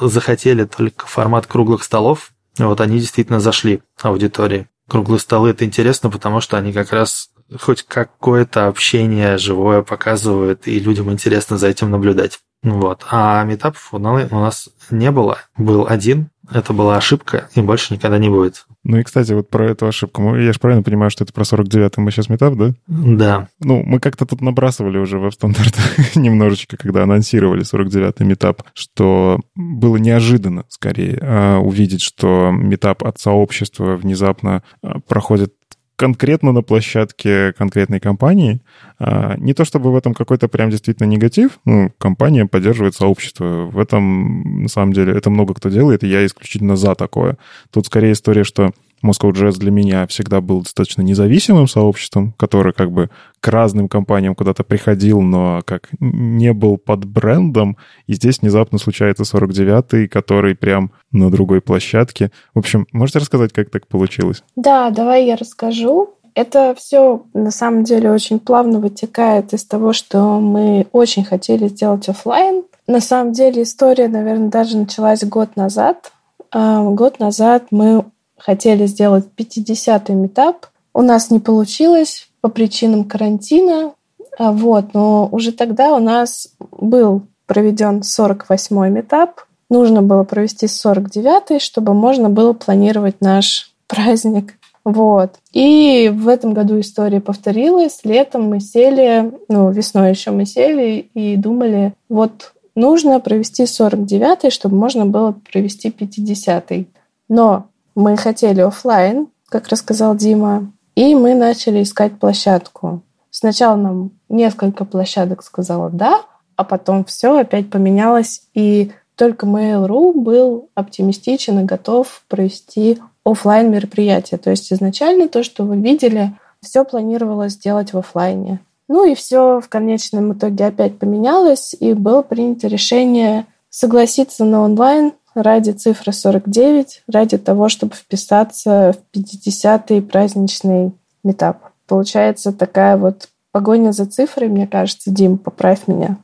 захотели только формат круглых столов. Вот они действительно зашли аудитории. Круглые столы – это интересно, потому что они как раз хоть какое-то общение живое показывают, и людям интересно за этим наблюдать. Вот. А метапов у нас не было. Был один, это была ошибка, и больше никогда не будет. Ну и, кстати, вот про эту ошибку. Я же правильно понимаю, что это про 49-й мы сейчас метап, да? Да. Ну, мы как-то тут набрасывали уже веб-стандарт немножечко, когда анонсировали 49-й метап, что было неожиданно, скорее, а, увидеть, что метап от сообщества внезапно а, проходит конкретно на площадке конкретной компании. А, не то чтобы в этом какой-то прям действительно негатив, ну, компания поддерживает сообщество. В этом, на самом деле, это много кто делает, и я исключительно за такое. Тут скорее история, что Moscow Jazz для меня всегда был достаточно независимым сообществом, который как бы к разным компаниям куда-то приходил, но как не был под брендом. И здесь внезапно случается 49-й, который прям на другой площадке. В общем, можете рассказать, как так получилось? Да, давай я расскажу. Это все на самом деле очень плавно вытекает из того, что мы очень хотели сделать офлайн. На самом деле история, наверное, даже началась год назад. А, год назад мы хотели сделать 50-й метап. У нас не получилось по причинам карантина. А, вот, но уже тогда у нас был проведен 48-й метап. Нужно было провести 49-й, чтобы можно было планировать наш праздник. Вот. И в этом году история повторилась. Летом мы сели, ну, весной еще мы сели и думали, вот нужно провести 49-й, чтобы можно было провести 50-й. Но мы хотели офлайн, как рассказал Дима, и мы начали искать площадку. Сначала нам несколько площадок сказала «да», а потом все опять поменялось, и только Mail.ru был оптимистичен и готов провести офлайн мероприятие. То есть изначально то, что вы видели, все планировалось сделать в офлайне. Ну и все в конечном итоге опять поменялось, и было принято решение согласиться на онлайн ради цифры 49, ради того, чтобы вписаться в 50-й праздничный метап. Получается такая вот погоня за цифрой, мне кажется. Дим, поправь меня.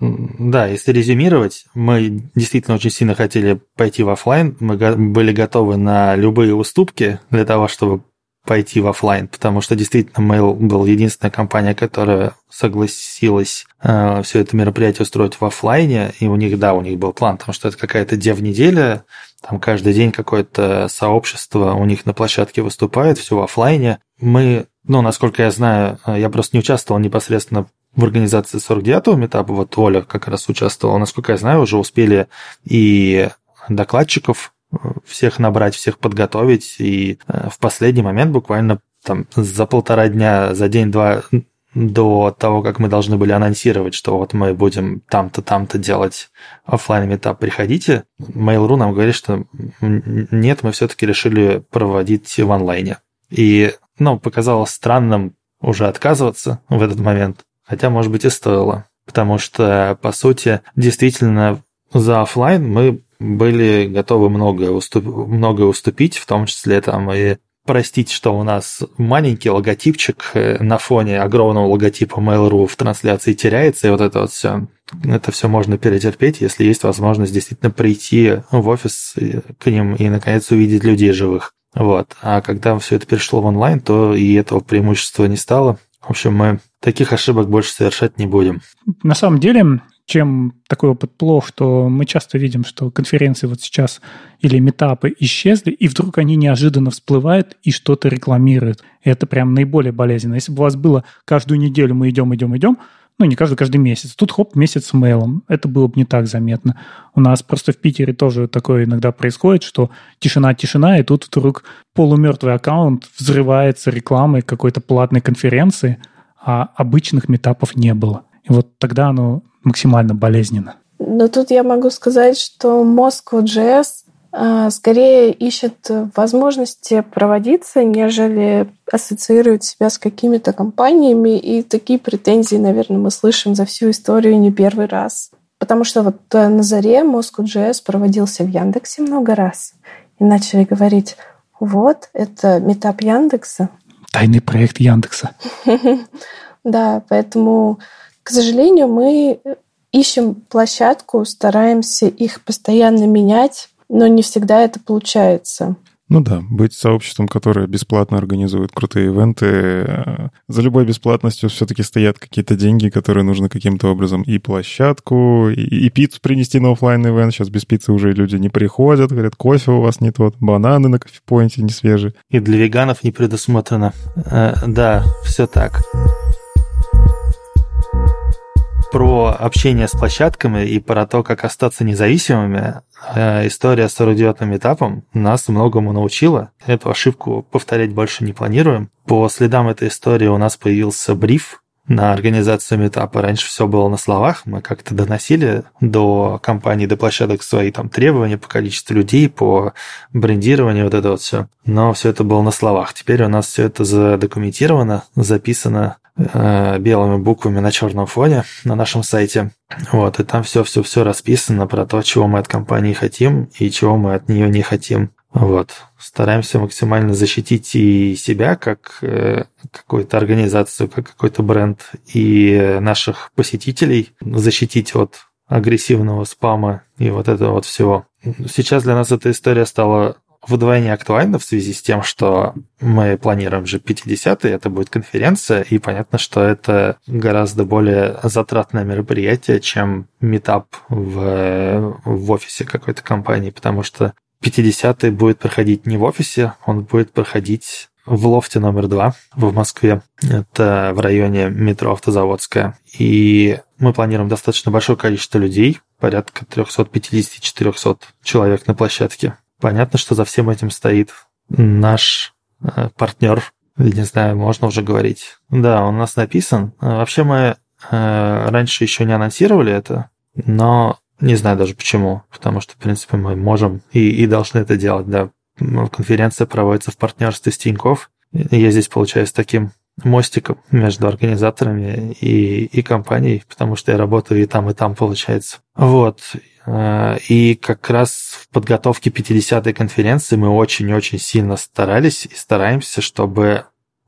Да, если резюмировать, мы действительно очень сильно хотели пойти в офлайн. Мы были готовы на любые уступки для того, чтобы пойти в офлайн, потому что действительно Mail был единственная компания, которая согласилась э, все это мероприятие устроить в офлайне, и у них, да, у них был план, потому что это какая-то дев-неделя, там каждый день какое-то сообщество у них на площадке выступает, все в офлайне. Мы, ну, насколько я знаю, э, я просто не участвовал непосредственно в организации 49-го метапа, вот Оля как раз участвовала, насколько я знаю, уже успели и докладчиков всех набрать, всех подготовить, и э, в последний момент буквально там за полтора дня, за день-два до того, как мы должны были анонсировать, что вот мы будем там-то, там-то делать офлайн метап, приходите. Mail.ru нам говорит, что нет, мы все-таки решили проводить в онлайне. И, ну, показалось странным уже отказываться в этот момент, хотя, может быть, и стоило. Потому что, по сути, действительно, за офлайн мы были готовы многое, уступ... многое уступить, в том числе там и простить, что у нас маленький логотипчик э, на фоне огромного логотипа Mail.ru в трансляции теряется, и вот это вот все, это все можно перетерпеть, если есть возможность действительно прийти в офис к ним и, наконец, увидеть людей живых. Вот. А когда все это перешло в онлайн, то и этого преимущества не стало. В общем, мы таких ошибок больше совершать не будем. На самом деле, чем такой опыт плох, что мы часто видим, что конференции вот сейчас или метапы исчезли, и вдруг они неожиданно всплывают и что-то рекламируют. И это прям наиболее болезненно. Если бы у вас было каждую неделю мы идем, идем, идем, ну, не каждый, каждый месяц. Тут хоп, месяц с мейлом. Это было бы не так заметно. У нас просто в Питере тоже такое иногда происходит, что тишина, тишина, и тут вдруг полумертвый аккаунт взрывается рекламой какой-то платной конференции, а обычных метапов не было. И вот тогда оно максимально болезненно. Но тут я могу сказать, что Moscow.js а, скорее ищет возможности проводиться, нежели ассоциирует себя с какими-то компаниями. И такие претензии, наверное, мы слышим за всю историю не первый раз. Потому что вот э, на заре Moscow.js проводился в Яндексе много раз. И начали говорить, вот, это метап Яндекса. Тайный проект Яндекса. Да, поэтому к сожалению, мы ищем площадку, стараемся их постоянно менять, но не всегда это получается. Ну да, быть сообществом, которое бесплатно организует крутые ивенты. Э, за любой бесплатностью все-таки стоят какие-то деньги, которые нужно каким-то образом и площадку, и, и пиццу принести на офлайн ивент. Сейчас без пиццы уже люди не приходят, говорят, кофе у вас не тот, бананы на кофепоинте не свежие. И для веганов не предусмотрено. Э, да, все так про общение с площадками и про то, как остаться независимыми, э, история с эрудиотным этапом нас многому научила. Эту ошибку повторять больше не планируем. По следам этой истории у нас появился бриф на организацию метапа. Раньше все было на словах, мы как-то доносили до компаний, до площадок свои там требования по количеству людей, по брендированию, вот это вот все. Но все это было на словах. Теперь у нас все это задокументировано, записано белыми буквами на черном фоне на нашем сайте. Вот, и там все-все-все расписано про то, чего мы от компании хотим и чего мы от нее не хотим. Вот. Стараемся максимально защитить и себя, как э, какую-то организацию, как какой-то бренд, и наших посетителей защитить от агрессивного спама и вот этого вот всего. Сейчас для нас эта история стала вдвойне актуальна в связи с тем, что мы планируем же 50-й, это будет конференция, и понятно, что это гораздо более затратное мероприятие, чем метап в, в офисе какой-то компании, потому что 50-й будет проходить не в офисе, он будет проходить в лофте номер два в Москве. Это в районе метро Автозаводская. И мы планируем достаточно большое количество людей, порядка 350-400 человек на площадке. Понятно, что за всем этим стоит наш э, партнер, не знаю, можно уже говорить. Да, он у нас написан. Вообще мы э, раньше еще не анонсировали это, но не знаю даже почему, потому что, в принципе, мы можем и, и должны это делать, да. Конференция проводится в партнерстве с Тинькофф. Я здесь получаюсь таким мостиком между организаторами и, и компанией, потому что я работаю и там, и там, получается. Вот. Э, и как раз в подготовке 50-й конференции мы очень-очень сильно старались и стараемся, чтобы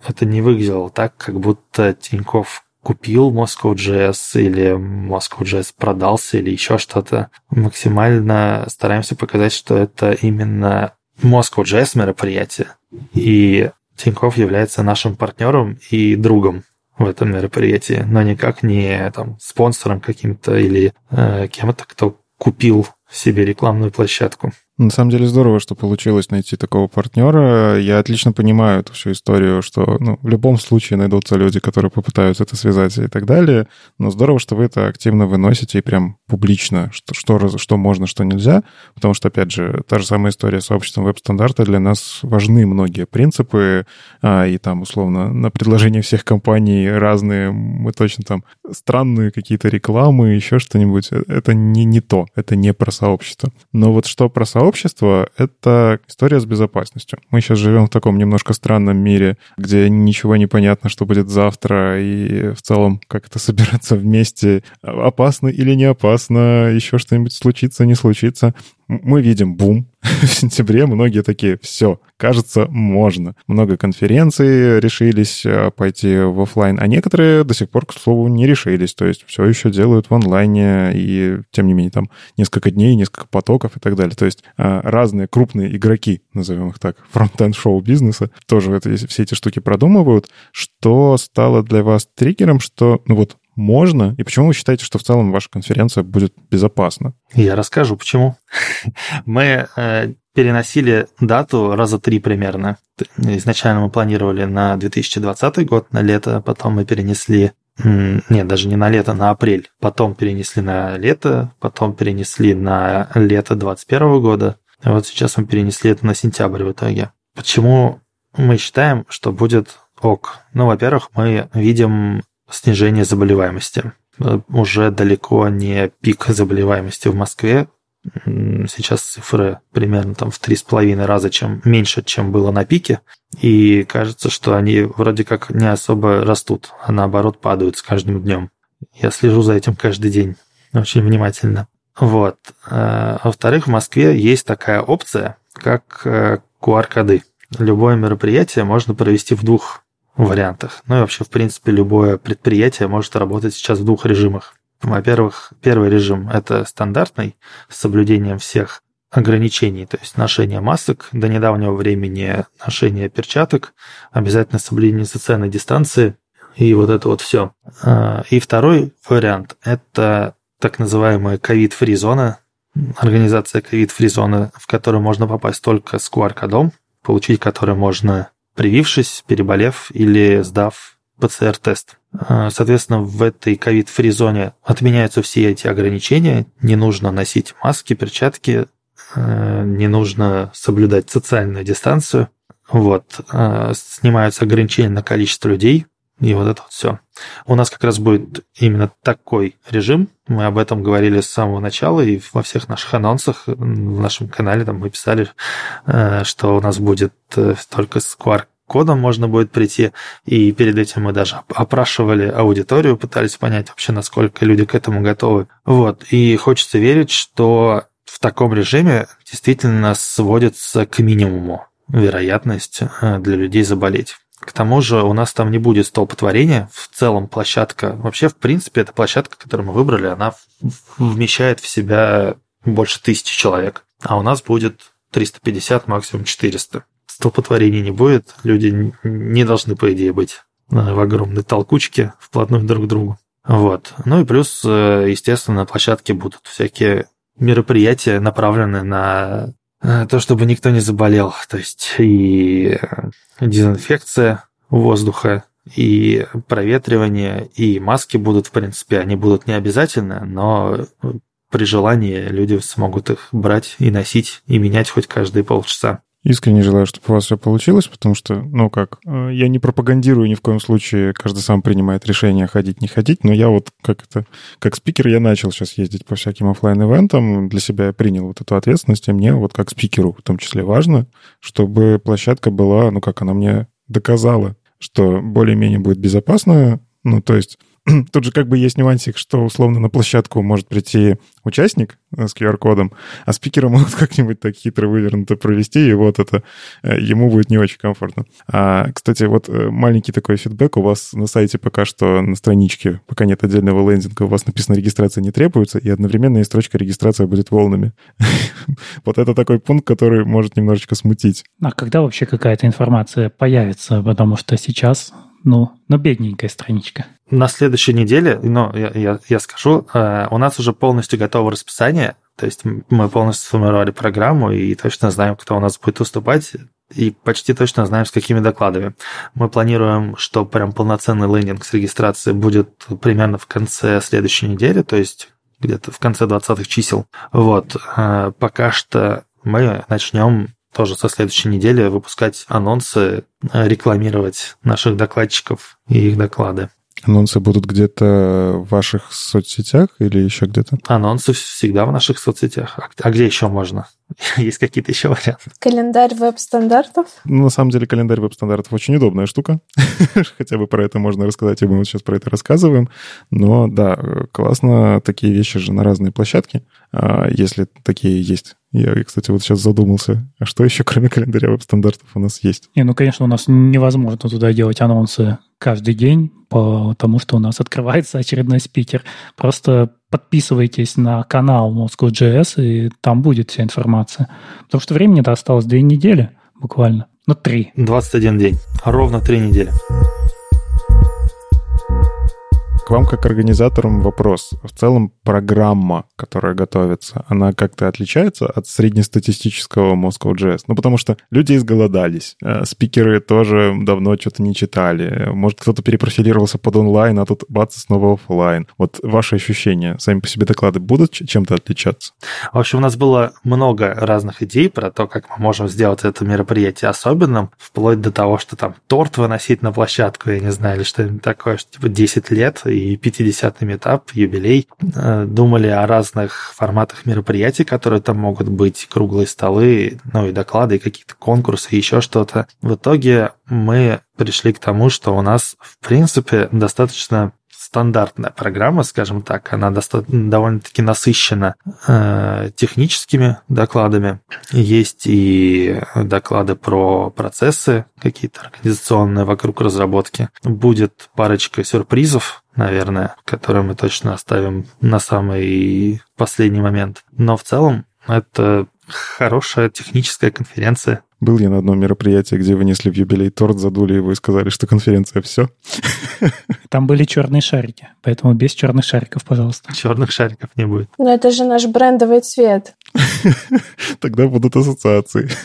это не выглядело так, как будто Тинькофф купил Moscow.js или Moscow.js продался или еще что-то. Максимально стараемся показать, что это именно Moscow.js мероприятие. И Тиньков является нашим партнером и другом в этом мероприятии, но никак не там, спонсором каким-то или э, кем-то, кто купил себе рекламную площадку. На самом деле здорово, что получилось найти такого партнера. Я отлично понимаю эту всю историю, что ну, в любом случае найдутся люди, которые попытаются это связать и так далее. Но здорово, что вы это активно выносите и прям публично, что, что, что можно, что нельзя. Потому что, опять же, та же самая история с обществом веб-стандарта. Для нас важны многие принципы. А, и там, условно, на предложение всех компаний разные, мы точно там странные какие-то рекламы, еще что-нибудь. Это не, не то. Это не про сообщество. Но вот что про сообщество, сообщества — это история с безопасностью. Мы сейчас живем в таком немножко странном мире, где ничего не понятно, что будет завтра, и в целом как это собираться вместе, опасно или не опасно, еще что-нибудь случится, не случится мы видим бум в сентябре. Многие такие, все, кажется, можно. Много конференций решились э, пойти в офлайн, а некоторые до сих пор, к слову, не решились. То есть все еще делают в онлайне, и тем не менее там несколько дней, несколько потоков и так далее. То есть э, разные крупные игроки, назовем их так, фронтенд шоу-бизнеса, тоже это, все эти штуки продумывают. Что стало для вас триггером, что ну вот можно? И почему вы считаете, что в целом ваша конференция будет безопасна? Я расскажу, почему. Мы э, переносили дату раза три примерно. Изначально мы планировали на 2020 год, на лето, потом мы перенесли нет, даже не на лето, на апрель. Потом перенесли на лето, потом перенесли на лето 2021 года. И вот сейчас мы перенесли это на сентябрь в итоге. Почему мы считаем, что будет ок? Ну, во-первых, мы видим снижение заболеваемости. Э, уже далеко не пик заболеваемости в Москве. Сейчас цифры примерно там в три с половиной раза чем, меньше, чем было на пике. И кажется, что они вроде как не особо растут, а наоборот падают с каждым днем. Я слежу за этим каждый день очень внимательно. Вот. Э, во-вторых, в Москве есть такая опция, как QR-коды. Э, Любое мероприятие можно провести в двух вариантах. Ну и вообще, в принципе, любое предприятие может работать сейчас в двух режимах. Во-первых, первый режим – это стандартный, с соблюдением всех ограничений, то есть ношение масок, до недавнего времени ношение перчаток, обязательно соблюдение социальной дистанции и вот это вот все. А, и второй вариант – это так называемая ковид-фри зона, организация covid-free зона, в которую можно попасть только с QR-кодом, получить который можно привившись, переболев или сдав ПЦР-тест. А, соответственно, в этой covid-free зоне отменяются все эти ограничения. Не нужно носить маски, перчатки, а, не нужно соблюдать социальную дистанцию. Вот. А, снимаются ограничения на количество людей, и вот это вот все. У нас как раз будет именно такой режим. Мы об этом говорили с самого начала, и во всех наших анонсах в нашем канале там мы писали, э, что у нас будет э, только с QR-кодом можно будет прийти. И перед этим мы даже опрашивали аудиторию, пытались понять вообще, насколько люди к этому готовы. Вот. И хочется верить, что в таком режиме действительно сводится к минимуму вероятность э, для людей заболеть. К тому же у нас там не будет столпотворения. В целом площадка, вообще в принципе эта площадка, которую мы выбрали, она вмещает в себя больше тысячи человек. А у нас будет 350, максимум 400. Столпотворений не будет, люди не должны, по идее, быть э, в огромной толкучке вплотную друг к другу. Вот. Ну и плюс, э, естественно, на площадке будут всякие мероприятия, направленные на то, чтобы никто не заболел. То есть и дезинфекция воздуха, и проветривание, и маски будут, в принципе, они будут не обязательны, но при желании люди смогут их брать и носить, и менять хоть каждые полчаса. Искренне желаю, чтобы у вас все получилось, потому что, ну как, э, я не пропагандирую ни в коем случае, каждый сам принимает решение ходить, не ходить, но я вот как это, как спикер я начал сейчас ездить по всяким офлайн ивентам для себя я принял вот эту ответственность, и мне вот как спикеру в том числе важно, чтобы площадка была, ну как она мне доказала, что более-менее будет безопасно, ну то есть Тут же как бы есть нюансик, что условно на площадку может прийти участник э, с QR-кодом, а спикеры могут как-нибудь так хитро вывернуто провести, и вот это э, ему будет не очень комфортно. А, кстати, вот э, маленький такой фидбэк. У вас на сайте пока что на страничке, пока нет отдельного лендинга, у вас написано «регистрация не требуется», и одновременно и строчка «регистрация будет волнами». Вот это такой пункт, который может немножечко смутить. А когда вообще какая-то информация появится? Потому что сейчас ну, но бедненькая страничка. На следующей неделе, ну, я, я, я скажу, э, у нас уже полностью готово расписание, то есть мы полностью сформировали программу и точно знаем, кто у нас будет выступать, и почти точно знаем, с какими докладами. Мы планируем, что прям полноценный лендинг с регистрацией будет примерно в конце следующей недели, то есть где-то в конце 20-х чисел. Вот. Э, пока что мы начнем тоже со следующей недели выпускать анонсы, э, рекламировать наших докладчиков и их доклады. Анонсы будут где-то в ваших соцсетях или еще где-то? Анонсы всегда в наших соцсетях. А, а где еще можно? Есть какие-то еще варианты? Календарь веб-стандартов? Ну, на самом деле, календарь веб-стандартов очень удобная штука. Хотя бы про это можно рассказать, и мы вот сейчас про это рассказываем. Но да, классно такие вещи же на разные площадки, а, если такие есть. Я, кстати, вот сейчас задумался, а что еще, кроме календаря веб-стандартов, у нас есть? Не, ну, конечно, у нас невозможно туда делать анонсы каждый день, потому что у нас открывается очередной спикер. Просто подписывайтесь на канал Moscow.js, и там будет вся информация. Потому что времени-то осталось две недели буквально. Ну, три. 21 день. Ровно три недели. К вам как организаторам вопрос. В целом программа, которая готовится, она как-то отличается от среднестатистического Moscow.js? Ну, потому что люди изголодались. Э, спикеры тоже давно что-то не читали. Может, кто-то перепрофилировался под онлайн, а тут бац, снова офлайн. Вот ваши ощущения, сами по себе доклады будут чем-то отличаться? В общем, у нас было много разных идей про то, как мы можем сделать это мероприятие особенным, вплоть до того, что там торт выносить на площадку, я не знаю, или что-нибудь такое, что типа 10 лет, и 50-й метап, юбилей. Э, думали о разных форматах мероприятий, которые там могут быть, круглые столы, ну и доклады, и какие-то конкурсы, еще что-то. В итоге мы пришли к тому, что у нас, в принципе, достаточно стандартная программа, скажем так, она довольно-таки насыщена э, техническими докладами. Есть и доклады про процессы какие-то организационные вокруг разработки. Будет парочка сюрпризов, наверное, которые мы точно оставим на самый последний момент. Но в целом это хорошая техническая конференция. Был я на одном мероприятии, где вынесли в юбилей торт, задули его и сказали, что конференция все. Там были черные шарики, поэтому без черных шариков, пожалуйста. Черных шариков не будет. Но это же наш брендовый цвет. Тогда будут ассоциации.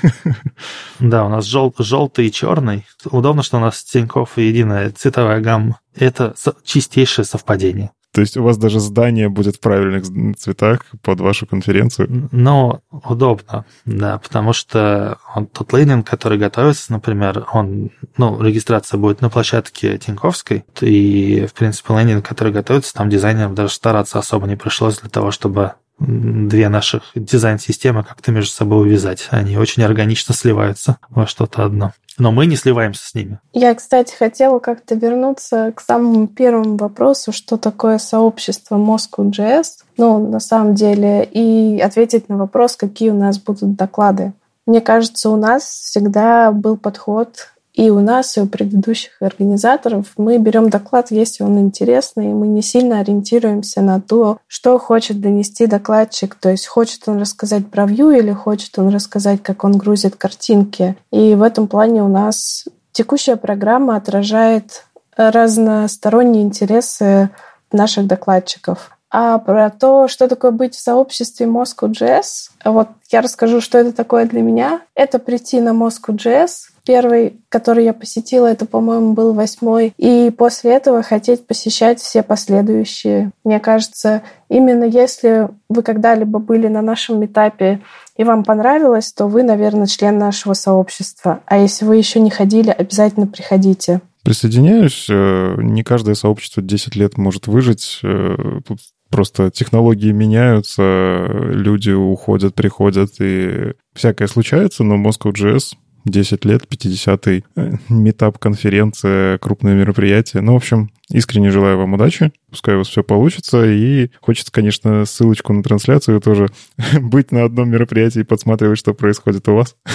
Да, у нас жел- желтый и черный. Удобно, что у нас Тинькофф единая цветовая гамма. Это чистейшее совпадение. То есть у вас даже здание будет в правильных цветах под вашу конференцию? Ну, удобно, да, потому что он, тот лейнинг, который готовится, например, он, ну, регистрация будет на площадке Тиньковской, и, в принципе, лейнинг, который готовится, там дизайнерам даже стараться особо не пришлось для того, чтобы две наших дизайн-системы как-то между собой увязать. Они очень органично сливаются во что-то одно но мы не сливаемся с ними. Я, кстати, хотела как-то вернуться к самому первому вопросу, что такое сообщество Moscow.js, ну, на самом деле, и ответить на вопрос, какие у нас будут доклады. Мне кажется, у нас всегда был подход и у нас, и у предыдущих организаторов мы берем доклад, если он интересный, и мы не сильно ориентируемся на то, что хочет донести докладчик. То есть хочет он рассказать про Vue или хочет он рассказать, как он грузит картинки. И в этом плане у нас текущая программа отражает разносторонние интересы наших докладчиков. А про то, что такое быть в сообществе Moscow.js, вот я расскажу, что это такое для меня. Это прийти на Moscow.js, Первый, который я посетила, это, по-моему, был восьмой. И после этого хотеть посещать все последующие. Мне кажется, именно если вы когда-либо были на нашем этапе и вам понравилось, то вы, наверное, член нашего сообщества. А если вы еще не ходили, обязательно приходите. Присоединяюсь. Э, не каждое сообщество 10 лет может выжить. Э, тут просто технологии меняются, люди уходят, приходят, и всякое случается, но Moscow.js 10 лет, 50-й э, метап, конференция, крупное мероприятие. Ну, в общем, искренне желаю вам удачи. Пускай у вас все получится. И хочется, конечно, ссылочку на трансляцию тоже быть на одном мероприятии и подсматривать, что происходит у вас.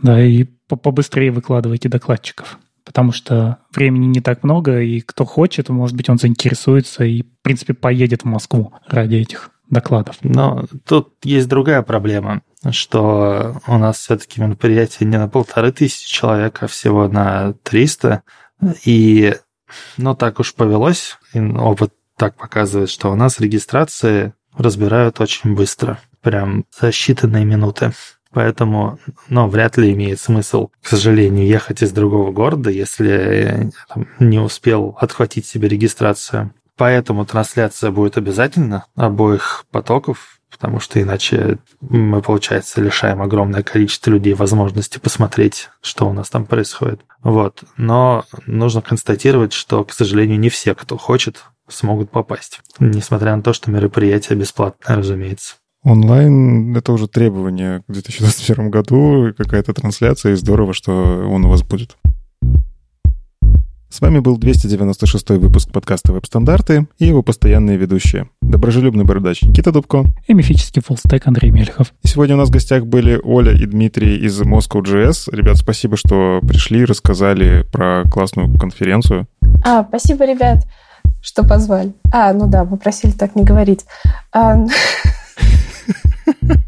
Да, и побыстрее выкладывайте докладчиков потому что времени не так много, и кто хочет, может быть, он заинтересуется и, в принципе, поедет в Москву ради этих докладов. Но тут есть другая проблема что у нас все-таки мероприятие не на полторы тысячи человек, а всего на 300. И, ну, так уж повелось, и опыт так показывает, что у нас регистрации разбирают очень быстро, прям за считанные минуты. Поэтому, ну, вряд ли имеет смысл, к сожалению, ехать из другого города, если там, не успел отхватить себе регистрацию. Поэтому трансляция будет обязательно обоих потоков, потому что иначе мы, получается, лишаем огромное количество людей возможности посмотреть, что у нас там происходит. Вот. Но нужно констатировать, что, к сожалению, не все, кто хочет, смогут попасть. Несмотря на то, что мероприятие бесплатное, разумеется. Онлайн — это уже требование к 2021 году, какая-то трансляция, и здорово, что он у вас будет. С вами был 296 выпуск подкаста «Веб-стандарты» и его постоянные ведущие. Доброжелюбный бородач Никита Дубко. И мифический фуллстек Андрей Мельхов. И сегодня у нас в гостях были Оля и Дмитрий из Moscow.js. Ребят, спасибо, что пришли, рассказали про классную конференцию. А, спасибо, ребят, что позвали. А, ну да, вы просили так не говорить. А...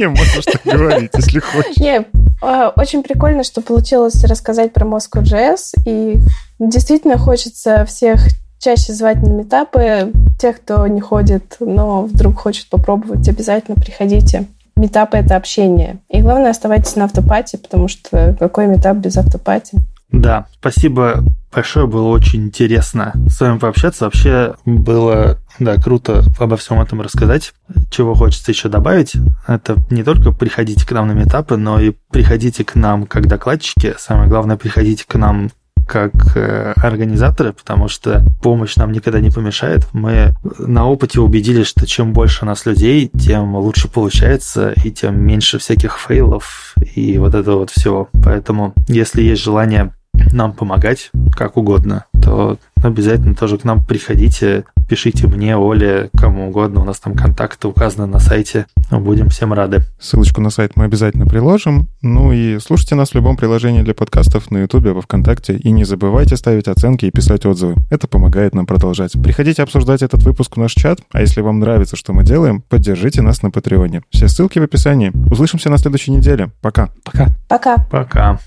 Не, можешь так говорить, если хочешь. Не, а, очень прикольно, что получилось рассказать про Moscow.js, и действительно хочется всех чаще звать на метапы. Тех, кто не ходит, но вдруг хочет попробовать, обязательно приходите. Метапы — это общение. И главное, оставайтесь на автопате, потому что какой метап без автопати? Да, спасибо большое, было очень интересно с вами пообщаться. Вообще было, да, круто обо всем этом рассказать. Чего хочется еще добавить, это не только приходите к нам на метапы, но и приходите к нам как докладчики. Самое главное, приходите к нам как э, организаторы, потому что помощь нам никогда не помешает. Мы на опыте убедились, что чем больше у нас людей, тем лучше получается, и тем меньше всяких фейлов и вот этого вот всего. Поэтому, если есть желание нам помогать как угодно, то обязательно тоже к нам приходите, пишите мне, Оле, кому угодно. У нас там контакты указаны на сайте. Будем всем рады. Ссылочку на сайт мы обязательно приложим. Ну и слушайте нас в любом приложении для подкастов на Ютубе, во Вконтакте. И не забывайте ставить оценки и писать отзывы. Это помогает нам продолжать. Приходите обсуждать этот выпуск в наш чат. А если вам нравится, что мы делаем, поддержите нас на Патреоне. Все ссылки в описании. Услышимся на следующей неделе. Пока. Пока. Пока. Пока.